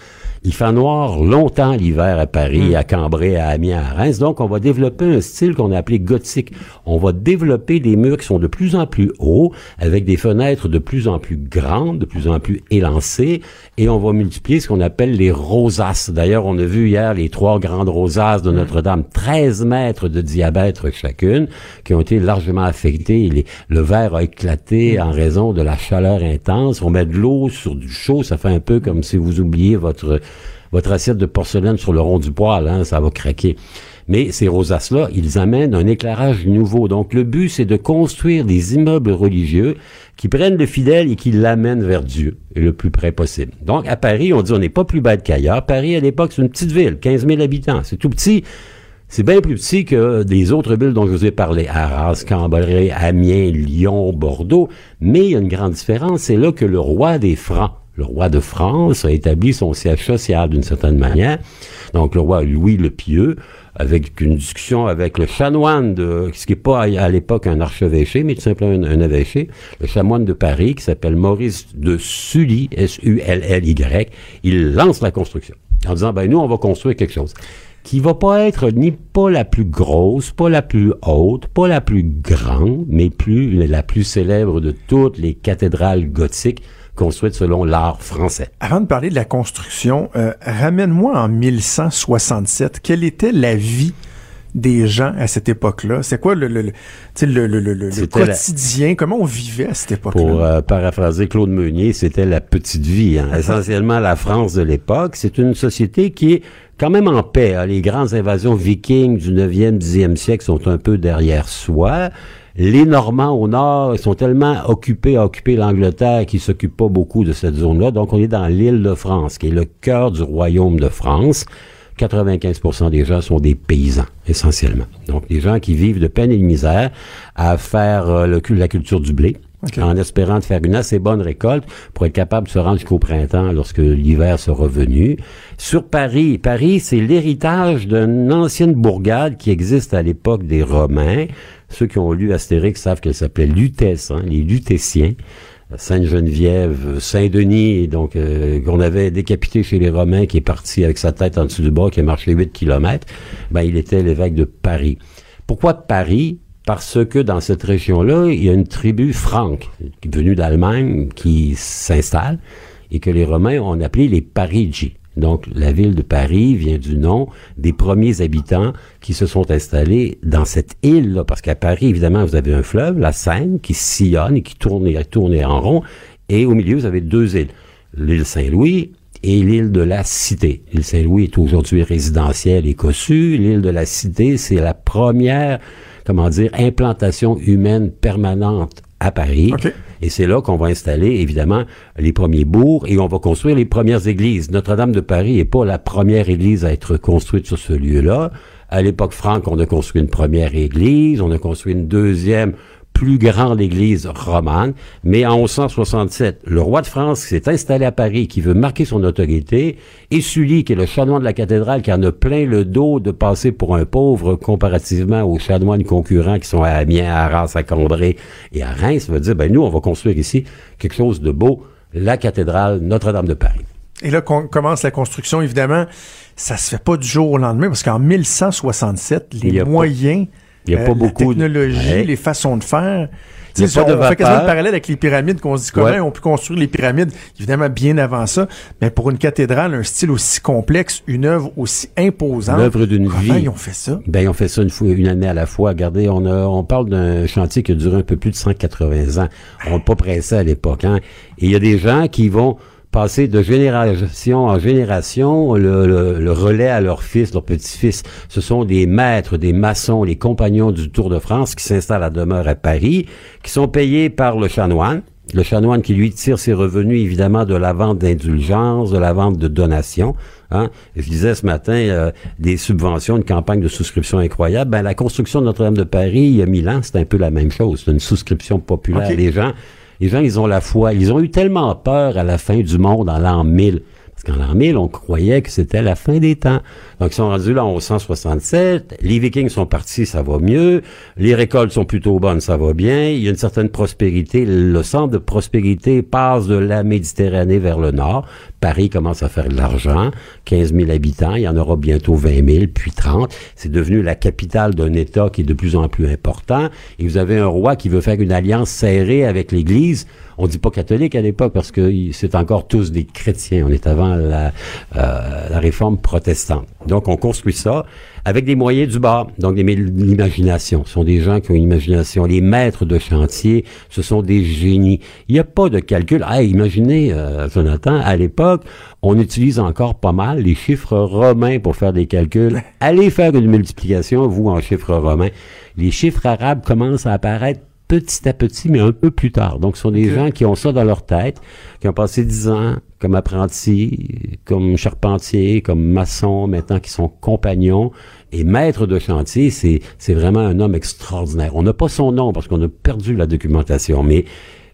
Il fait noir longtemps l'hiver à Paris, Mm. à Cambrai, à Amiens, à Reims. Donc, on va développer un style qu'on a appelé gothique. On va développer des murs qui sont de plus en plus hauts, avec des fenêtres de plus en plus grandes, de plus en plus élancées, et on va multiplier ce qu'on appelle les rosaces. D'ailleurs, on a vu hier les trois grandes rosaces de Notre-Dame, 13 mètres de diamètre chacune, qui ont été largement affectées. Les- le verre a éclaté en raison de la chaleur intense. On met de l'eau sur du chaud, ça fait un peu comme si vous oubliez votre votre assiette de porcelaine sur le rond du poêle, hein, ça va craquer. Mais ces rosaces-là, ils amènent un éclairage nouveau. Donc le but, c'est de construire des immeubles religieux qui prennent le fidèle et qui l'amènent vers Dieu, le plus près possible. Donc à Paris, on dit on n'est pas plus bête qu'ailleurs. Paris, à l'époque, c'est une petite ville, 15 000 habitants. C'est tout petit. C'est bien plus petit que des autres villes dont je vous ai parlé. Arras, Cambrai, Amiens, Lyon, Bordeaux. Mais il y a une grande différence. C'est là que le roi des Francs, le roi de France, a établi son siège social d'une certaine manière. Donc le roi Louis le Pieux, avec une discussion avec le chanoine de, ce qui n'est pas à, l'époque un archevêché, mais tout simplement un, un évêché, le chanoine de Paris, qui s'appelle Maurice de Sully, S-U-L-L-Y, il lance la construction. En disant, ben nous, on va construire quelque chose qui va pas être ni pas la plus grosse, pas la plus haute, pas la plus grande, mais plus la plus célèbre de toutes les cathédrales gothiques construites selon l'art français. Avant de parler de la construction, euh, ramène-moi en 1167. Quelle était la vie des gens à cette époque-là? C'est quoi le, la- quotidien? Comment on vivait à cette époque-là? Pour euh, paraphraser Claude Meunier, c'était la petite vie. hein. Essentiellement, la France de l'époque, c'est une société qui est quand même en paix. hein. Les grandes invasions vikings du 9e, 10e siècle sont un peu derrière soi. Les Normands au nord ils sont tellement occupés à occuper l'Angleterre qu'ils s'occupent pas beaucoup de cette zone-là. Donc, on est dans l'île de France, qui est le cœur du royaume de France. 95% des gens sont des paysans, essentiellement. Donc, des gens qui vivent de peine et de misère à faire euh, le, la culture du blé, en espérant de faire une assez bonne récolte pour être capable de se rendre jusqu'au printemps lorsque l'hiver sera venu. Sur Paris, Paris, c'est l'héritage d'une ancienne bourgade qui existe à l'époque des Romains. Ceux qui ont lu Astérix savent qu'elle s'appelait Lutèce, hein, les Lutétiens. Sainte-Geneviève, Saint-Denis, donc euh, qu'on avait décapité chez les Romains, qui est parti avec sa tête en dessous du bras, qui a marché 8 kilomètres, ben, il était l'évêque de Paris. Pourquoi Paris? Parce que dans cette région-là, il y a une tribu franque, venue d'Allemagne, qui s'installe, et que les Romains ont appelé les Parigi. Donc, la ville de Paris vient du nom des premiers habitants qui se sont installés dans cette île-là. Parce qu'à Paris, évidemment, vous avez un fleuve, la Seine, qui sillonne et qui tourne et tourne en rond. Et au milieu, vous avez deux îles. L'île Saint-Louis et l'île de la Cité. L'île Saint-Louis est aujourd'hui résidentielle et cossue. L'île de la Cité, c'est la première, comment dire, implantation humaine permanente à Paris. Et c'est là qu'on va installer, évidemment, les premiers bourgs et on va construire les premières églises. Notre-Dame de Paris n'est pas la première église à être construite sur ce lieu-là. À l'époque franque, on a construit une première église, on a construit une deuxième plus grande église romane, mais en 1167, le roi de France qui s'est installé à Paris, qui veut marquer son autorité, et Sully, qui est le chanoine de la cathédrale, qui en a plein le dos de passer pour un pauvre comparativement aux chanoines concurrents qui sont à Amiens, à Arras, à Cambrai et à Reims, va dire, ben nous, on va construire ici quelque chose de beau, la cathédrale Notre-Dame de Paris. Et là, qu'on commence la construction, évidemment, ça se fait pas du jour au lendemain, parce qu'en 1167, Il y les pas- moyens, il y a euh, pas la beaucoup de- technologie, Ouais. les façons de faire. Il y a pas de on fait quasiment le parallèle avec les pyramides qu'on se dit comment Ouais. on peut construire les pyramides, évidemment bien avant ça, mais pour une cathédrale, un style aussi complexe, une œuvre aussi imposante. L'œuvre d'une comment vie. ils ont fait ça? Ben, on fait ça une fois, une année à la fois. Regardez, on a, on parle d'un chantier qui a duré un peu plus de 180 ans. On n'est pas pressé à l'époque, hein. Et il y a des gens qui vont passer de génération en génération le, le- le relais à leur fils, leur petit-fils. Ce sont des maîtres, des maçons, les compagnons du Tour de France qui s'installent à demeure à Paris, qui sont payés par le chanoine. Le chanoine qui lui tire ses revenus évidemment de la vente d'indulgences, de la vente de donations. Hein? Je disais ce matin euh, des subventions, une campagne de souscription incroyable. Ben la construction de Notre-Dame de Paris il y a mille ans, c'est un peu la même chose. C'est une souscription populaire. Les gens, les gens, ils ont la foi. Ils ont eu tellement peur à la fin du monde en l'an 1000. Parce qu'en l'an 1000, on croyait que c'était la fin des temps. Donc, ils sont rendus là en 1167. Les Vikings sont partis, ça va mieux. Les récoltes sont plutôt bonnes, ça va bien. Il y a une certaine prospérité. Le centre de prospérité passe de la Méditerranée vers le nord. Paris commence à faire de l'argent, 15 000 habitants, il y en aura bientôt 20 000, puis 30. C'est devenu la capitale d'un État qui est de plus en plus important. Et vous avez un roi qui veut faire une alliance serrée avec l'Église. On dit pas catholique à l'époque parce que c'est encore tous des chrétiens. On est avant la, euh, la réforme protestante. Donc on construit ça avec des moyens du bas, donc des, l'imagination. Ce sont des gens qui ont une imagination. Les maîtres de chantier, ce sont des génies. Il n'y a pas de calcul. Ah, imaginez, euh, Jonathan, à l'époque, on utilise encore pas mal les chiffres romains pour faire des calculs. Allez faire une multiplication, vous, en chiffres romains. Les chiffres arabes commencent à apparaître petit à petit, mais un peu plus tard. Donc, ce sont des gens qui ont ça dans leur tête, qui ont passé dix ans comme apprentis, comme charpentiers, comme maçons, maintenant qui sont compagnons et maîtres de chantier. C'est, c'est vraiment un homme extraordinaire. On n'a pas son nom parce qu'on a perdu la documentation, mais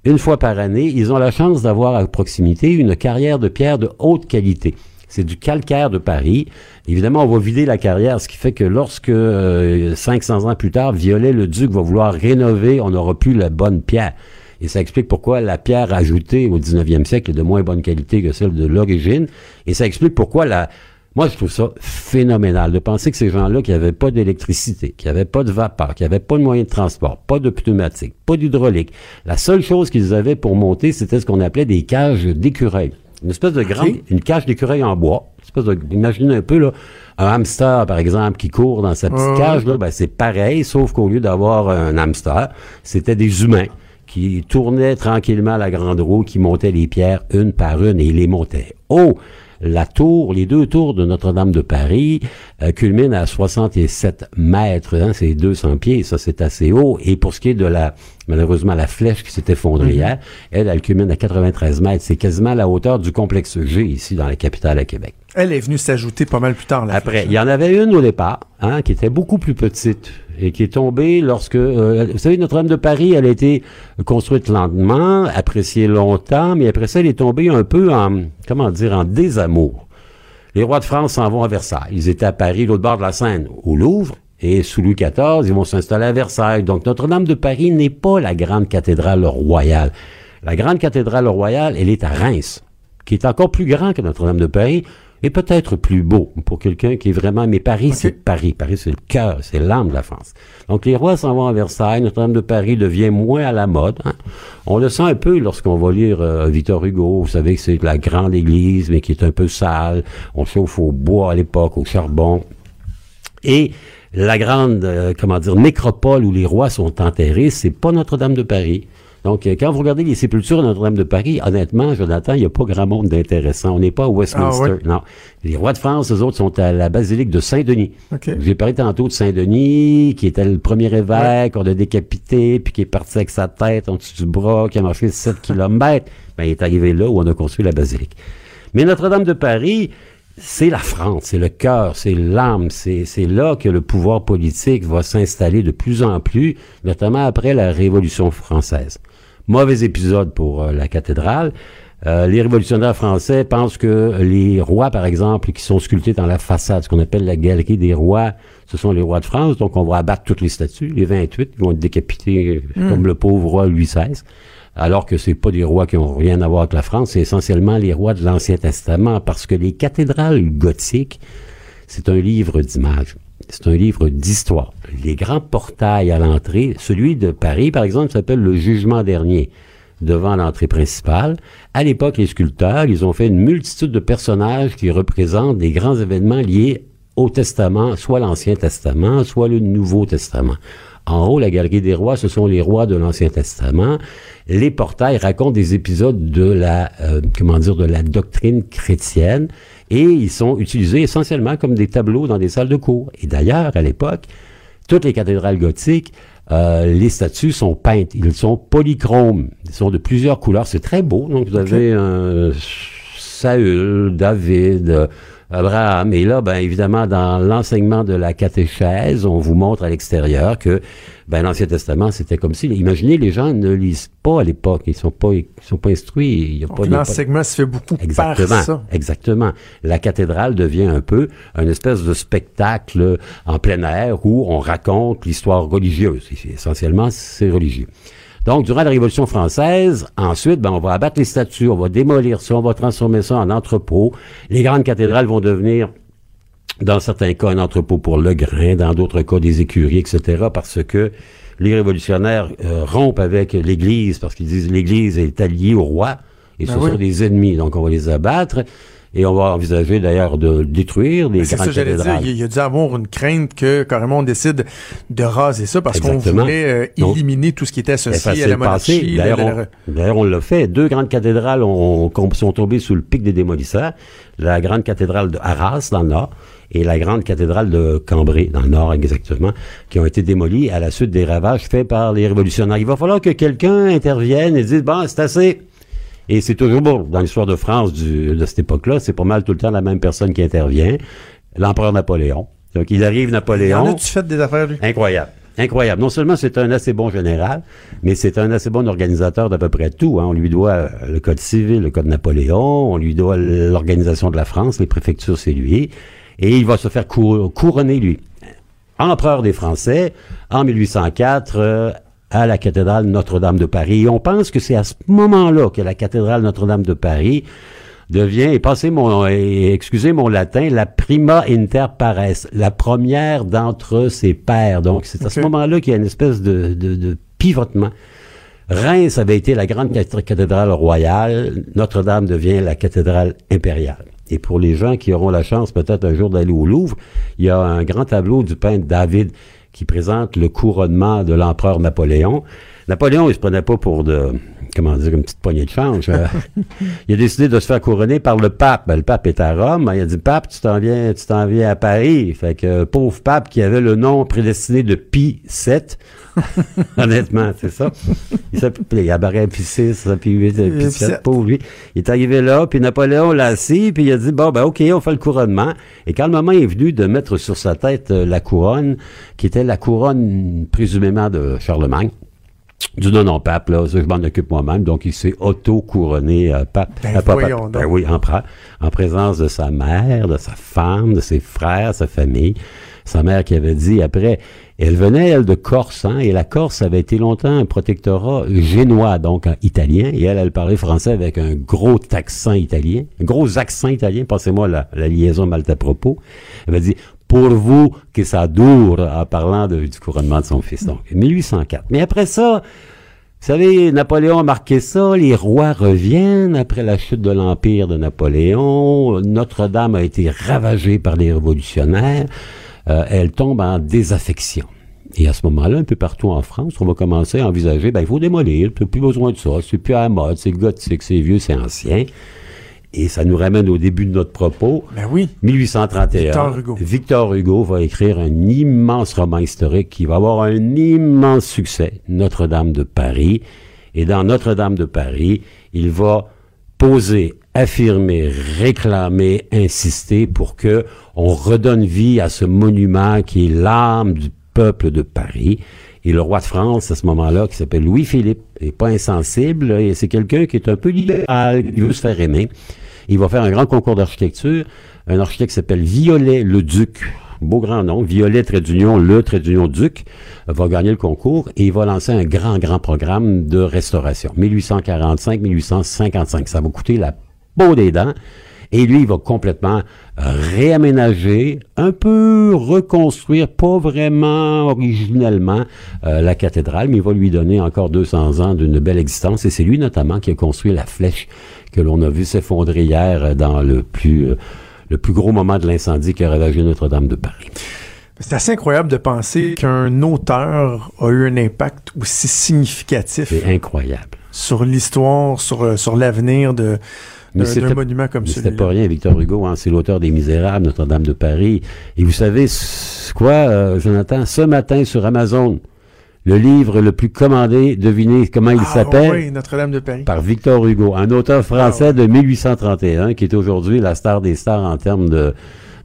une fois par année, ils ont la chance d'avoir à proximité une carrière de pierre de haute qualité. C'est du calcaire de Paris. Évidemment, on va vider la carrière, ce qui fait que lorsque 500 euh, ans plus tard, Viollet-le-Duc va vouloir rénover, on n'aura plus la bonne pierre. Et ça explique pourquoi la pierre ajoutée au 19e siècle est de moins bonne qualité que celle de l'origine. Et ça explique pourquoi la... Moi, je trouve ça phénoménal de penser que ces gens-là qui n'avaient pas d'électricité, qui n'avaient pas de vapeur, qui n'avaient pas de moyens de transport, pas de pneumatique, pas d'hydraulique, la seule chose qu'ils avaient pour monter, c'était ce qu'on appelait des cages d'écureuil. Une espèce de grande, une cage d'écureuil en bois. Une espèce de, imaginez un peu, là, un hamster, par exemple, qui court dans sa petite cage, là, ben, c'est pareil, sauf qu'au lieu d'avoir un hamster, c'était des humains qui tournaient tranquillement la grande roue, qui montaient les pierres une par une et ils les montaient. Oh! La tour, les deux tours de Notre-Dame de Paris euh, culminent à 67 mètres, hein, c'est 200 pieds, ça c'est assez haut. Et pour ce qui est de la, malheureusement, la flèche qui s'est effondrée mhm. hier, elle, elle culmine à 93 mètres. C'est quasiment la hauteur du complexe G ici dans la capitale à Québec. Elle est venue s'ajouter pas mal plus tard. La Après, il y en avait une au départ, hein, qui était beaucoup plus petite et qui est tombée lorsque, euh, vous savez, Notre-Dame de Paris, elle a été construite lentement, appréciée longtemps, mais après ça, elle est tombée un peu en, comment dire, en désamour. Les rois de France s'en vont à Versailles. Ils étaient à Paris, l'autre bord de la Seine, au Louvre. Et sous Louis XIV, ils vont s'installer à Versailles. Donc Notre-Dame de Paris n'est pas la grande cathédrale royale. La grande cathédrale royale, elle est à Reims, qui est encore plus grand que Notre-Dame de Paris, et peut-être plus beau pour quelqu'un qui est vraiment... Mais Paris, c'est Paris. Paris, c'est le cœur, c'est l'âme de la France. Donc les rois s'en vont à Versailles, Notre-Dame de Paris devient moins à la mode. Hein. On le sent un peu lorsqu'on va lire euh, Victor Hugo. Vous savez que c'est la grande église, mais qui est un peu sale. On chauffe au bois à l'époque, au charbon. Et la grande, euh, comment dire, nécropole où les rois sont enterrés, c'est pas Notre-Dame de Paris. Donc, euh, quand vous regardez les sépultures de Notre-Dame de Paris, honnêtement, Jonathan, il n'y a pas grand monde d'intéressant. On n'est pas à Westminster. Ah, non. Les rois de France, eux autres, sont à la basilique de Saint-Denis. J'ai parlé tantôt de Saint-Denis, qui était le premier évêque, qu'on a décapité, puis qui est parti avec sa tête en dessous du bras, qui a marché 7 kilomètres. Ben, il est arrivé là où on a construit la basilique. Mais Notre-Dame de Paris, c'est la France, c'est le cœur, c'est l'âme, c'est, là que le pouvoir politique va s'installer de plus en plus, notamment après la Révolution française. Mauvais épisode pour euh, la cathédrale. Euh, les révolutionnaires français pensent que les rois, par exemple, qui sont sculptés dans la façade, ce qu'on appelle la galerie des rois, ce sont les rois de France, donc on va abattre toutes les statues, les 28, qui vont être décapités hmm. comme le pauvre roi Louis XVI, alors que c'est pas des rois qui ont rien à voir avec la France, c'est essentiellement les rois de l'Ancien Testament, parce que les cathédrales gothiques, c'est un livre d'images. C'est un livre d'histoire. Les grands portails à l'entrée, celui de Paris, par exemple, s'appelle le Jugement dernier, devant l'entrée principale. À l'époque, les sculpteurs, ils ont fait une multitude de personnages qui représentent des grands événements liés au Testament, soit l'Ancien Testament, soit le Nouveau Testament. En haut, la galerie des rois, ce sont les rois de l'Ancien Testament. Les portails racontent des épisodes de la, euh, comment dire, de la doctrine chrétienne et ils sont utilisés essentiellement comme des tableaux dans des salles de cours. Et d'ailleurs, à l'époque, toutes les cathédrales gothiques, euh, les statues sont peintes. Ils sont polychromes. Ils sont de plusieurs couleurs. C'est très beau. Donc, vous avez un Saül, David, Abraham. Et là, ben, évidemment, dans l'enseignement de la catéchèse, on vous montre à l'extérieur que ben, l'Ancien Testament, c'était comme si, imaginez, les gens ne lisent pas à l'époque, ils sont pas, ils sont pas instruits. Il y a pas, l'enseignement se fait beaucoup exactement, par ça. Exactement. La cathédrale devient un peu un espèce de spectacle en plein air où on raconte l'histoire religieuse. Essentiellement, c'est religieux. Donc, durant la Révolution française, ensuite, ben, on va abattre les statues, on va démolir ça, on va transformer ça en entrepôt. Les grandes cathédrales vont devenir dans certains cas un entrepôt pour le grain, dans d'autres cas des écuries, etc., parce que les révolutionnaires euh, rompent avec l'Église, parce qu'ils disent l'Église est alliée au roi, et Ben ce oui. sont des ennemis, donc on va les abattre, et on va envisager d'ailleurs de détruire les C'est grandes ça, j'allais dire. cathédrales. Il y a- il y a dû avoir une crainte que carrément on décide de raser ça parce qu'on voulait euh, Donc, éliminer tout ce qui était associé Effacer à la monarchie. D'ailleurs, la- on, l'a fait. Deux grandes cathédrales ont, ont- sont tombées sous le pic des démolisseurs. La grande cathédrale de Arras, dans le nord, et la grande cathédrale de Cambrai, dans le nord exactement, qui ont été démolies à la suite des ravages faits par les révolutionnaires. Il va falloir que quelqu'un intervienne et dise, bon, c'est assez. Et c'est toujours, bon, dans l'histoire de France du- de cette époque-là, c'est pas mal tout le temps la même personne qui intervient, l'empereur Napoléon. Donc, il arrive Il y en Napoléon. a-tu fait des affaires, lui? Incroyable. Incroyable. Non seulement c'est un assez bon général, mais c'est un assez bon organisateur d'à peu près tout. hein. On lui doit le Code civil, le Code Napoléon, on lui doit l'organisation de la France, les préfectures, c'est lui. Et il va se faire cou- couronner, lui, empereur des Français en 1804 euh, à la cathédrale Notre-Dame de Paris. Et on pense que c'est à ce moment-là que la cathédrale Notre-Dame de Paris devient, et passez mon, et excusez mon latin, la prima inter pares, la première d'entre ses pairs. Donc, c'est à ce moment-là qu'il y a une espèce de, de, de pivotement. Reims avait été la grande cath- cathédrale royale, Notre-Dame devient la cathédrale impériale. Et pour les gens qui auront la chance peut-être un jour d'aller au Louvre, il y a un grand tableau du peintre David qui présente le couronnement de l'empereur Napoléon. Napoléon, il se prenait pas pour de, comment dire, une petite poignée de change. Euh, il a décidé de se faire couronner par le pape. Ben, le pape est à Rome. Il a dit, pape, tu t'en viens, tu t'en viens à Paris. Fait que, euh, pauvre pape qui avait le nom prédestiné de Pi VII. Honnêtement, c'est ça. Il s'appelait, il Pi 6, Pi 8, Pi Pi 7, sept. pauvre lui. Il est arrivé là, puis Napoléon l'a assis, puis il a dit, bon, ben, OK, on fait le couronnement. Et quand le moment est venu de mettre sur sa tête euh, la couronne, qui était la couronne, présumément, de Charlemagne, du non non pape là, je m'en occupe moi-même, donc il s'est auto-couronné euh, pape. Ben, Euh, pape, ben oui, empereur, en présence de sa mère, de sa femme, de ses frères, sa famille. Sa mère qui avait dit après, elle venait elle de Corse, hein, et la Corse avait été longtemps un protectorat génois, donc en italien, et elle, elle parlait français avec un gros accent italien, un gros accent italien, passez-moi la, la liaison mal à propos. Elle m'a dit, pour vous que ça dure, en parlant de- du couronnement de son fils, donc 1804. Mais après ça, vous savez, Napoléon a marqué ça, les rois reviennent après la chute de l'Empire de Napoléon, Notre-Dame a été ravagée par les révolutionnaires, Euh, elle tombe en désaffection. Et à ce moment-là, un peu partout en France, on va commencer à envisager, ben, il faut démolir, t'as plus besoin de ça, c'est plus à la mode, c'est gothique, c'est vieux, c'est ancien. Et ça nous ramène au début de notre propos. Ben oui. 1831. Victor Hugo. Victor Hugo va écrire un immense roman historique qui va avoir un immense succès, Notre-Dame de Paris. Et dans Notre-Dame de Paris, il va poser, affirmer, réclamer, insister pour que on redonne vie à ce monument qui est l'âme du peuple de Paris. Et le roi de France, à ce moment-là, qui s'appelle Louis-Philippe, est pas insensible, et c'est quelqu'un qui est un peu libéral, qui veut se faire aimer. Il va faire un grand concours d'architecture. Un architecte s'appelle Violet le Duc. Beau grand nom. Violet trait d'union, le trait d'union Duc va gagner le concours et il va lancer un grand, grand programme de restauration. 1845-1855. Ça va coûter la peau des dents. Et lui, il va complètement réaménager, un peu reconstruire, pas vraiment originellement, euh, la cathédrale, mais il va lui donner encore 200 ans d'une belle existence. Et c'est lui notamment qui a construit la flèche que l'on a vu s'effondrer hier dans le plus, euh, le plus gros moment de l'incendie qui a ravagé Notre-Dame de Paris. C'est assez incroyable de penser qu'un auteur a eu un impact aussi significatif C'est incroyable. sur l'histoire, sur, euh, sur l'avenir de d'un- monument comme c'était pas rien, Victor Hugo, hein, c'est l'auteur des Misérables, Notre-Dame de Paris. Et vous savez quoi, euh, Jonathan, ce matin sur Amazon, le livre le plus commandé, devinez comment il Ah, s'appelle? oui, Notre-Dame de Paris. Par Victor Hugo, un auteur français de 1831 qui est aujourd'hui la star des stars en termes de,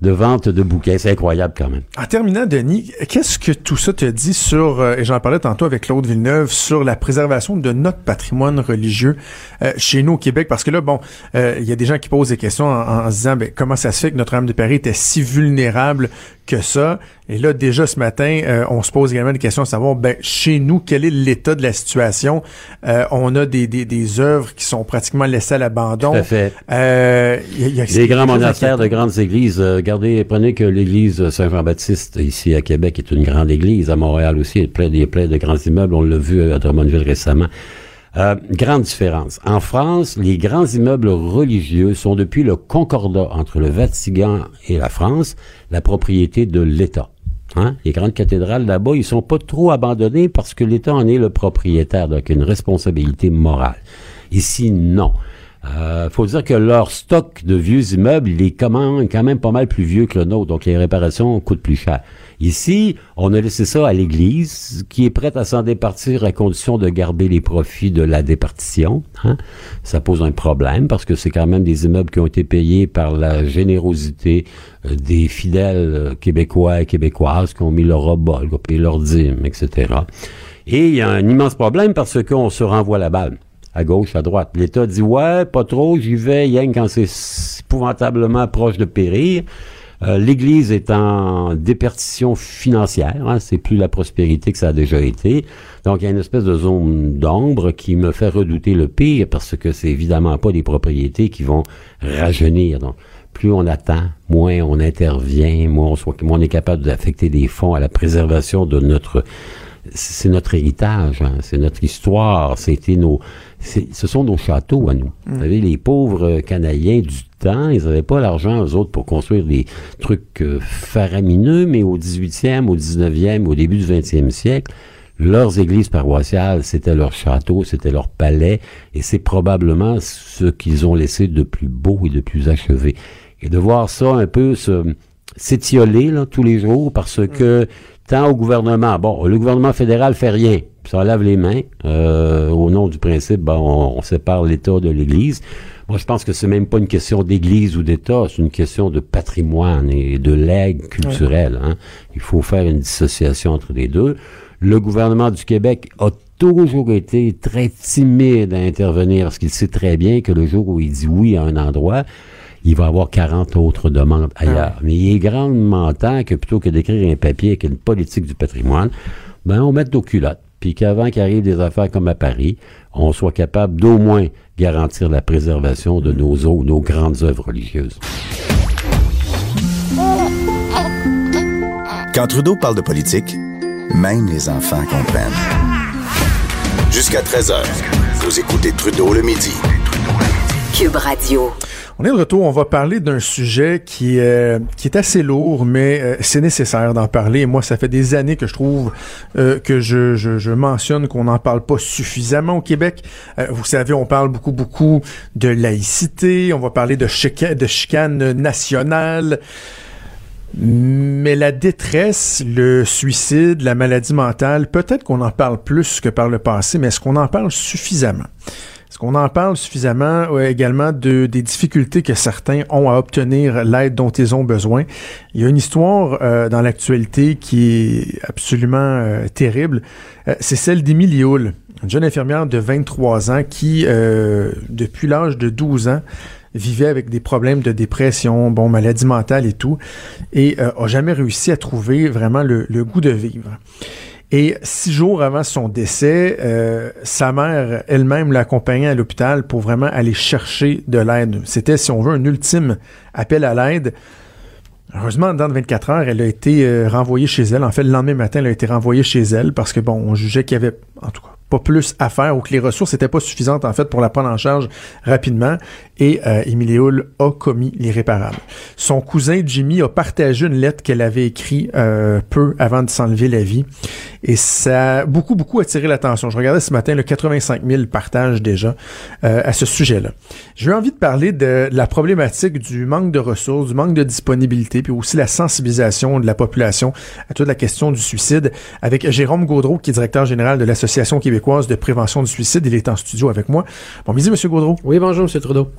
de vente de bouquins. C'est incroyable quand même. En terminant, Denis, qu'est-ce que tout ça te dit sur, euh, et j'en parlais tantôt avec Claude Villeneuve, sur la préservation de notre patrimoine religieux euh, chez nous au Québec? Parce que là, bon, euh, il y a des gens qui posent des questions en, en se disant, ben, comment ça se fait que Notre-Dame de Paris était si vulnérable que ça. Et là, déjà ce matin, euh, on se pose également des questions à savoir, ben, chez nous, quel est l'état de la situation? Euh, on a des, des, des œuvres qui sont pratiquement laissées à l'abandon. Tout à fait. Euh, y a- y a- Des grands monastères, de grandes églises. Euh, Regardez, prenez que l'église Saint-Jean-Baptiste, ici à Québec, est une grande église. À Montréal aussi, il y a plein, il y a plein de grands immeubles. On l'a vu à Drummondville récemment. Euh, grande différence. En France, les grands immeubles religieux sont depuis le concordat entre le Vatican et la France la propriété de l'État. Hein? Les grandes cathédrales là-bas, ils sont pas trop abandonnés parce que l'État en est le propriétaire, donc une responsabilité morale. Ici, non. Euh, faut dire que leur stock de vieux immeubles, il est quand même, pas mal plus vieux que le nôtre, donc les réparations coûtent plus cher. Ici, on a laissé ça à l'Église, qui est prête à s'en départir à condition de garder les profits de la départition. hein. Ça pose un problème parce que c'est quand même des immeubles qui ont été payés par la générosité euh, des fidèles euh, québécois et québécoises qui ont mis leur robot, qui ont payé leur dîme, etc. Et il y a un immense problème parce qu'on se renvoie la balle à gauche, à droite. L'État dit ouais, pas trop, j'y vais, que quand c'est épouvantablement proche de périr. Euh, L'Église est en déperdition financière, hein, c'est plus la prospérité que ça a déjà été. Donc il y a une espèce de zone d'ombre qui me fait redouter le pire parce que c'est évidemment pas des propriétés qui vont rajeunir. Donc plus on attend, moins on intervient, moins on, soit, moins on est capable d'affecter des fonds à la préservation de notre c'est notre héritage, hein, c'est notre histoire, c'était nos, ce sont nos châteaux à nous. Vous savez, les pauvres euh, Canadiens du temps, ils n'avaient pas l'argent, eux autres, pour construire des trucs euh, faramineux, mais au 18e, au 19e, au début du 20e siècle, leurs églises paroissiales, c'était leur château, c'était leur palais, et c'est probablement ce qu'ils ont laissé de plus beau et de plus achevé. Et de voir ça un peu se s'étioler là, tous les jours parce que tant au gouvernement, bon, le gouvernement fédéral fait rien, ça lave les mains euh, au nom du principe, bon, on, on sépare l'État de l'Église. Moi, je pense que c'est même pas une question d'Église ou d'État, c'est une question de patrimoine et de legs culturel. Hein. Il faut faire une dissociation entre les deux. Le gouvernement du Québec a toujours été très timide à intervenir parce qu'il sait très bien que le jour où il dit oui à un endroit, il va avoir 40 autres demandes ailleurs. Mais il est grandement temps que plutôt que d'écrire un papier avec une politique du patrimoine, ben on mette nos culottes. Puis qu'avant qu'il arrive des affaires comme à Paris, on soit capable d'au moins garantir la préservation de nos eaux, nos grandes œuvres religieuses. Quand Trudeau parle de politique, même les enfants comprennent. Jusqu'à 13h, vous écoutez Trudeau le midi. Cube Radio. On est de retour, on va parler d'un sujet qui, euh, est assez lourd, mais euh, c'est nécessaire d'en parler. Moi, ça fait des années que je trouve euh, que je, mentionne qu'on n'en parle pas suffisamment au Québec. Vous savez, on parle beaucoup, beaucoup de laïcité, on va parler de, chica- de. Mais la détresse, le suicide, la maladie mentale, peut-être qu'on en parle plus que par le passé, mais est-ce qu'on en parle suffisamment? Est-ce qu'on en parle suffisamment ouais, également de, des difficultés que certains ont à obtenir l'aide dont ils ont besoin? Il y a une histoire euh, dans l'actualité qui est absolument euh, terrible. Euh, c'est celle d'Émilie Hull, une jeune infirmière de 23 ans qui, euh, depuis l'âge de 12 ans, vivait avec des problèmes de dépression, bon, maladie mentale et tout, et euh, a jamais réussi à trouver vraiment le, le goût de vivre. Et six jours avant son décès, euh, sa mère elle-même l'accompagnait à l'hôpital pour vraiment aller chercher de l'aide. C'était, si on veut, un ultime appel à l'aide. Heureusement, dans 24 heures, elle a été euh, renvoyée chez elle. En fait, le lendemain matin, elle a été renvoyée chez elle parce que, bon, on jugeait qu'il y avait, en tout cas, pas plus à faire ou que les ressources n'étaient pas suffisantes, en fait, pour la prendre en charge rapidement. Et euh, Émilie Hull a commis l'irréparable. Son cousin Jimmy a partagé une lettre qu'elle avait écrite euh, peu avant de s'enlever la vie. Et ça a beaucoup, beaucoup attiré l'attention. Je regardais ce matin le 85 000 partages déjà euh, à ce sujet-là. J'ai envie de parler de la problématique du manque de ressources, du manque de disponibilité, puis aussi la sensibilisation de la population à toute la question du suicide avec Jérôme Gaudreau, qui est directeur général de l'Association québécoise de prévention du suicide. Il est en studio avec moi. Bon midi, Monsieur Gaudreau. Oui, bonjour, M. Trudeau.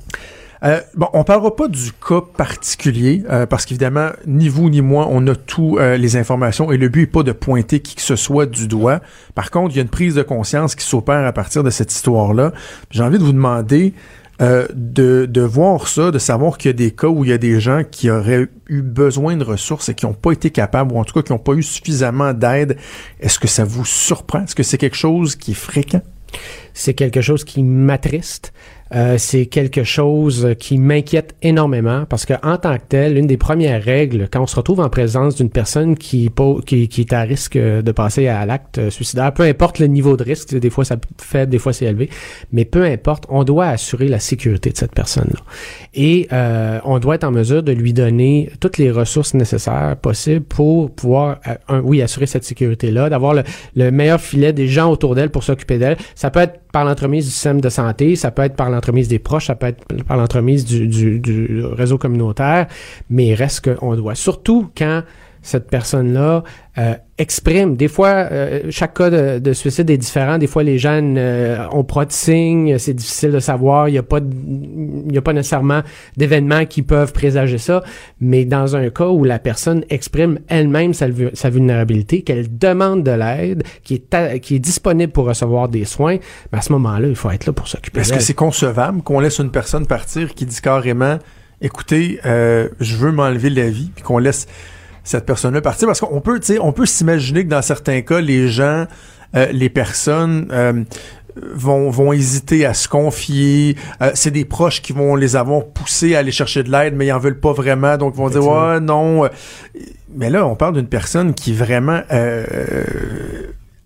Euh, bon, on parlera pas du cas particulier euh, parce qu'évidemment, ni vous ni moi, on a toutes les informations et le but est pas de pointer qui que ce soit du doigt. Par contre, il y a une prise de conscience qui s'opère à partir de cette histoire-là. J'ai envie de vous demander, euh, de, de voir ça, de savoir qu'il y a des cas où il y a des gens qui auraient eu besoin de ressources et qui n'ont pas été capables, ou en tout cas qui n'ont pas eu suffisamment d'aide. Est-ce que ça vous surprend? Est-ce que c'est quelque chose qui est fréquent? C'est quelque chose qui m'attriste. Euh, c'est quelque chose qui m'inquiète énormément parce que en tant que tel, une des premières règles quand on se retrouve en présence d'une personne qui, qui, qui, est à risque de passer à l'acte suicidaire, peu importe le niveau de risque, des fois ça faible, des fois c'est élevé, mais peu importe, on doit assurer la sécurité de cette personne-là. Et euh, on doit être en mesure de lui donner toutes les ressources nécessaires possibles pour pouvoir, euh, oui, assurer cette sécurité-là, d'avoir le, le meilleur filet des gens autour d'elle pour s'occuper d'elle. Ça peut être par l'entremise du système de santé, ça peut être par l'entremise des proches, ça peut être par l'entremise du, du, du, réseau communautaire, mais il reste qu'on doit, surtout quand cette personne-là euh, exprime. Des fois, euh, chaque cas de, de, suicide est différent. Des fois, les jeunes euh, ont pas de signes, c'est difficile de savoir. Il n'y a pas, il y a pas nécessairement d'événements qui peuvent présager ça. Mais dans un cas où la personne exprime elle-même sa, sa, vulnérabilité, qu'elle demande de l'aide, qui est qui est disponible pour recevoir des soins, ben à ce moment-là, il faut être là pour s'occuper. Est-ce que c'est concevable qu'on laisse une personne partir qui dit carrément, écoutez, je veux m'enlever la vie, puis qu'on laisse cette personne-là partir parce qu'on peut, tu sais, on peut s'imaginer que dans certains cas, les gens, euh, les personnes euh, vont, vont hésiter à se confier. Euh, c'est des proches qui vont les avoir poussés à aller chercher de l'aide, mais ils en veulent pas vraiment, donc ils vont dire ouais non. Mais là, on parle d'une personne qui est vraiment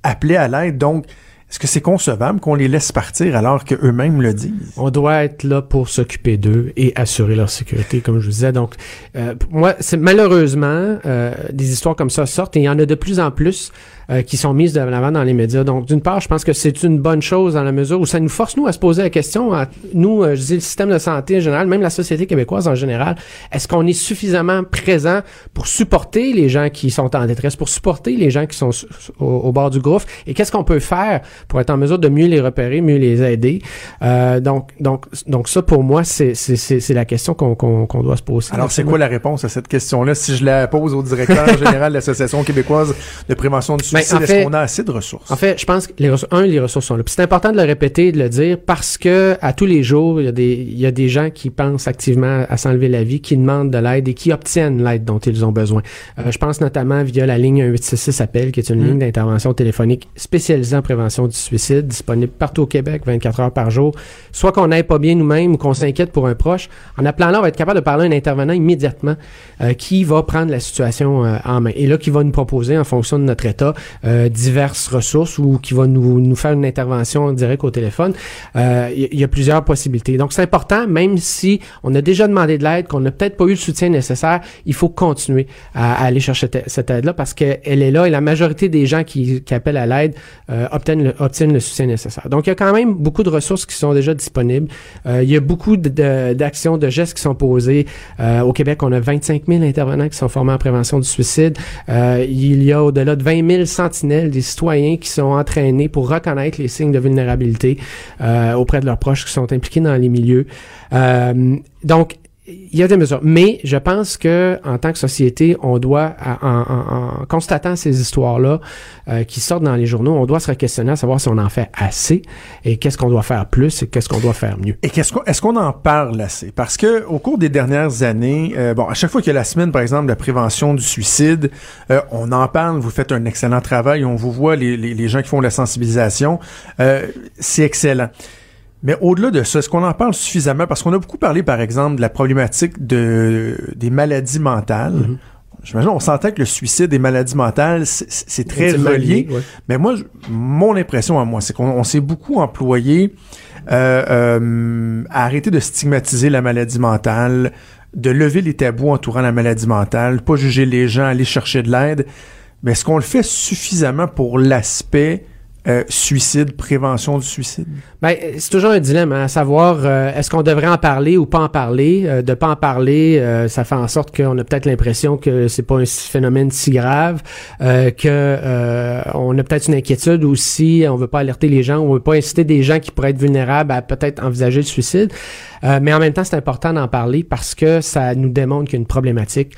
appelée à l'aide, donc est-ce que c'est concevable qu'on les laisse partir alors qu'eux-mêmes le disent? On doit être là pour s'occuper d'eux et assurer leur sécurité, comme je vous disais. Donc, euh, moi, c'est malheureusement, euh, des histoires comme ça sortent et il y en a de plus en plus euh, qui sont mises de l'avant dans les médias. Donc, d'une part, je pense que c'est une bonne chose dans la mesure où ça nous force, nous, à se poser la question, à, nous, euh, je dis le système de santé en général, même la société québécoise en général, est-ce qu'on est suffisamment présent pour supporter les gens qui sont en détresse, pour supporter les gens qui sont au, bord du gouffre, et qu'est-ce qu'on peut faire pour être en mesure de mieux les repérer, mieux les aider? Euh, donc, donc, donc ça, pour moi, c'est la question qu'on qu'on doit se poser. Alors, c'est quoi la réponse à cette question-là si je la pose au directeur général de l'Association québécoise de prévention du? Ben, est-ce qu'on a assez de ressources? En fait, je pense que les ressources, un, les ressources sont là. C'est important de le répéter, de le dire, parce que à tous les jours, il y a des, il y a des gens qui pensent activement à s'enlever la vie, qui demandent de l'aide et qui obtiennent l'aide dont ils ont besoin. Euh, je pense notamment via la ligne 1866 appel, qui est une mm. ligne d'intervention téléphonique spécialisée en prévention du suicide, disponible partout au Québec, 24 heures par jour. Soit qu'on n'aille pas bien nous-mêmes ou qu'on s'inquiète pour un proche. En appelant là, on va être capable de parler à un intervenant immédiatement euh, qui va prendre la situation euh, en main et là qui va nous proposer en fonction de notre état euh, diverses ressources ou qui va nous, nous faire une intervention directe au téléphone. Il euh, y, y, a plusieurs possibilités. Donc c'est important, même si on a déjà demandé de l'aide, qu'on n'a peut-être pas eu le soutien nécessaire, il faut continuer à, aller chercher cette aide-là parce qu'elle est là et la majorité des gens qui, qui appellent à l'aide euh, obtiennent, le, obtiennent le soutien nécessaire. Donc il y a quand même beaucoup de ressources qui sont déjà disponibles. Euh, il y a beaucoup d'actions, de, de, gestes qui sont posés. Euh, au Québec, on a 25 000 intervenants qui sont formés en prévention du suicide. il y a au-delà de 20 000 des citoyens qui sont entraînés pour reconnaître les signes de vulnérabilité euh, auprès de leurs proches qui sont impliqués dans les milieux. Euh, donc, il y a des mesures, mais je pense que en tant que société, on doit, en, en, en constatant ces histoires-là euh, qui sortent dans les journaux, on doit se questionner à savoir si on en fait assez et qu'est-ce qu'on doit faire plus et qu'est-ce qu'on doit faire mieux. Et qu'est-ce qu'on, est-ce qu'on en parle assez? Parce que au cours des dernières années, euh, bon, à chaque fois qu'il y a la semaine, par exemple, de la prévention du suicide, euh, on en parle. Vous faites un excellent travail, on vous voit les, les, les gens qui font la sensibilisation, c'est excellent. Mais au-delà de ça, est-ce qu'on en parle suffisamment? Parce qu'on a beaucoup parlé, par exemple, de la problématique de, des maladies mentales. Mm-hmm. J'imagine, on sentait que le suicide des maladies mentales, c'est très relié. Mais moi, mon impression à moi, c'est qu'on s'est beaucoup employé euh, euh, à arrêter de stigmatiser la maladie mentale, de lever les tabous entourant la maladie mentale, pas juger les gens, aller chercher de l'aide. Mais est-ce qu'on le fait suffisamment pour l'aspect euh, suicide, prévention du suicide? Ben, c'est toujours un dilemme, hein, à savoir euh, est-ce qu'on devrait en parler ou pas en parler? Euh, de pas en parler, ça fait en sorte qu'on a peut-être l'impression que c'est pas un phénomène si grave, que on a peut-être une inquiétude aussi, on veut pas alerter les gens, on veut pas inciter des gens qui pourraient être vulnérables à peut-être envisager le suicide. mais en même temps, c'est important d'en parler parce que ça nous démontre qu'il y a une problématique.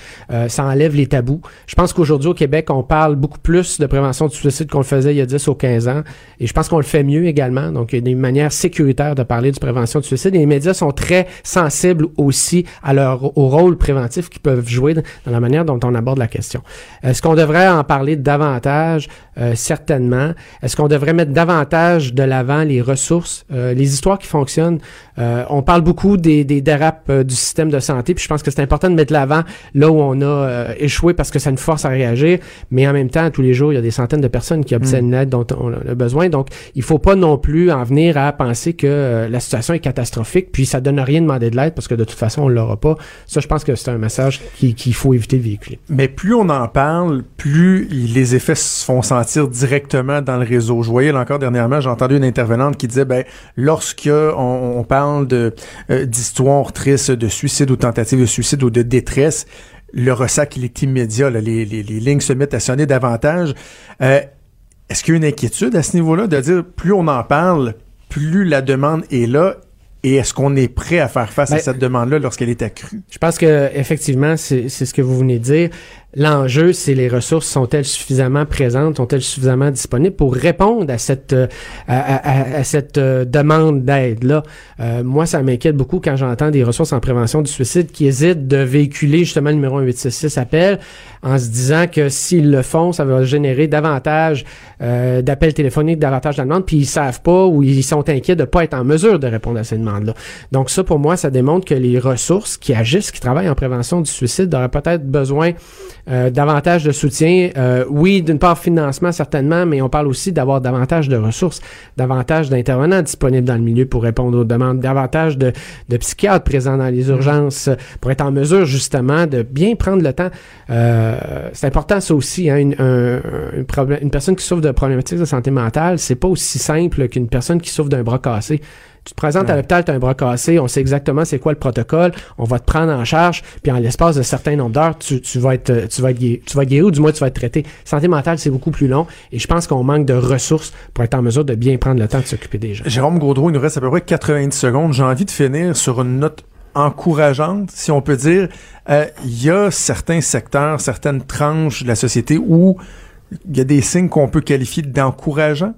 ça enlève les tabous. Je pense qu'aujourd'hui au Québec, on parle beaucoup plus de prévention du suicide qu'on le faisait il y a 10 ou 15 ans important. Et je pense qu'on le fait mieux également. Donc, il y a des manières sécuritaires de parler de prévention du suicide. Et les médias sont très sensibles aussi à leur, au rôle préventif qu'ils peuvent jouer dans la manière dont on aborde la question. Est-ce qu'on devrait en parler davantage? Euh, certainement. Est-ce qu'on devrait mettre davantage de l'avant les ressources, euh, les histoires qui fonctionnent? Euh, on parle beaucoup des, des dérapes du système de santé, puis je pense que c'est important de mettre l'avant là où on a échoué parce que ça nous force à réagir, mais en même temps, tous les jours, il y a des centaines de personnes qui obtiennent mm. l'aide dont on Donc, il faut pas non plus en venir à penser que la situation est catastrophique, puis ça donne rien de demander de l'aide parce que de toute façon, on l'aura pas. Ça, je pense que c'est un message qu'il faut éviter de véhiculer. Mais plus on en parle, plus les effets se font sentir directement dans le réseau. Je voyais là encore dernièrement, j'ai entendu une intervenante qui disait, ben, lorsque on, parle de euh, d'histoires tristes, de suicide ou tentative de suicide ou de détresse, le ressac il est immédiat. les, les, lignes se mettent à sonner davantage. Euh, est-ce qu'il y a une inquiétude à ce niveau-là de dire plus on en parle, plus la demande est là et est-ce qu'on est prêt à faire face à ben, cette demande-là lorsqu'elle est accrue? Je pense que effectivement, c'est ce que vous venez de dire. L'enjeu, c'est les ressources sont-elles suffisamment présentes, sont-elles suffisamment disponibles pour répondre à cette euh, à, cette euh, demande d'aide là. Euh, moi, ça m'inquiète beaucoup quand j'entends des ressources en prévention du suicide qui hésitent de véhiculer justement le numéro 1866 appel en se disant que s'ils le font, ça va générer davantage d'appels téléphoniques, davantage de demandes, puis ils savent pas ou ils sont inquiets de pas être en mesure de répondre à ces demandes-là. Donc ça, pour moi, ça démontre que les ressources qui agissent, qui travaillent en prévention du suicide, auraient peut-être besoin euh, davantage de soutien. Euh, oui, d'une part financement certainement, mais on parle aussi d'avoir davantage de ressources, davantage d'intervenants disponibles dans le milieu pour répondre aux demandes, davantage de, de psychiatres présents dans les mm-hmm. urgences pour être en mesure justement de bien prendre le temps. Euh, c'est important ça aussi. Hein, une, un, une personne qui souffre de problématiques de santé mentale, c'est pas aussi simple qu'une personne qui souffre d'un bras cassé. Tu te présentes à l'hôpital, tu as un bras cassé, on sait exactement c'est quoi le protocole, on va te prendre en charge, puis en l'espace de certains nombres d'heures, tu, vas être tu vas être guéri, tu vas guéri ou du moins tu vas être traité. Santé mentale, c'est beaucoup plus long et je pense qu'on manque de ressources pour être en mesure de bien prendre le temps de s'occuper des gens. Jérôme Gaudreau, il nous reste à peu près 90 secondes. J'ai envie de finir sur une note encourageante, si on peut dire. Euh, il y a certains secteurs, certaines tranches de la société où il y a des signes qu'on peut qualifier d'encourageants?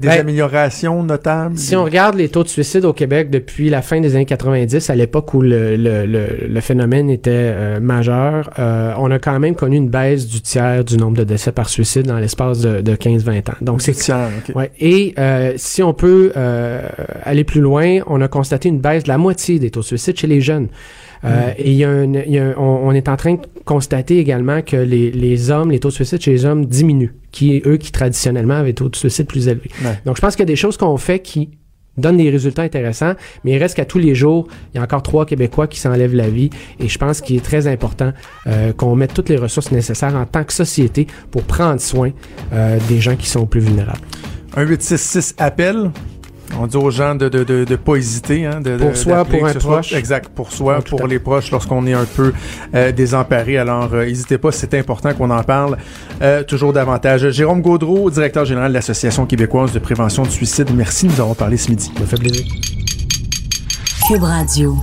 Des ben, améliorations notables? Si on regarde les taux de suicide au Québec depuis la fin des années 90, à l'époque où le, le, le, phénomène était euh, majeur, euh, on a quand même connu une baisse du tiers du nombre de décès par suicide dans l'espace de, de 15-20 ans. Donc c'est tiers, ouais. Et euh, si on peut aller plus loin, on a constaté une baisse de la moitié des taux de suicide chez les jeunes. Euh, et il y a, on, est en train de constater également que les, les, hommes, les taux de suicide chez les hommes diminuent, qui eux qui traditionnellement avaient des taux de suicide plus élevés. Donc je pense qu'il y a des choses qu'on fait qui donnent des résultats intéressants, mais il reste qu'à tous les jours, il y a encore trois Québécois qui s'enlèvent la vie. Et je pense qu'il est très important euh, qu'on mette toutes les ressources nécessaires en tant que société pour prendre soin euh, des gens qui sont plus vulnérables. Un 866 appel on dit aux gens de de, de, de pas hésiter. Hein, de, pour soi, pour un proche. exact, pour soi, pour les proches lorsqu'on est un peu euh, désemparé. Alors, euh, n'hésitez pas, c'est important qu'on en parle euh, toujours davantage. Jérôme Gaudreau, directeur général de l'Association québécoise de prévention du suicide, merci de nous avoir parlé ce midi. Ça fait plaisir. Cube Radio.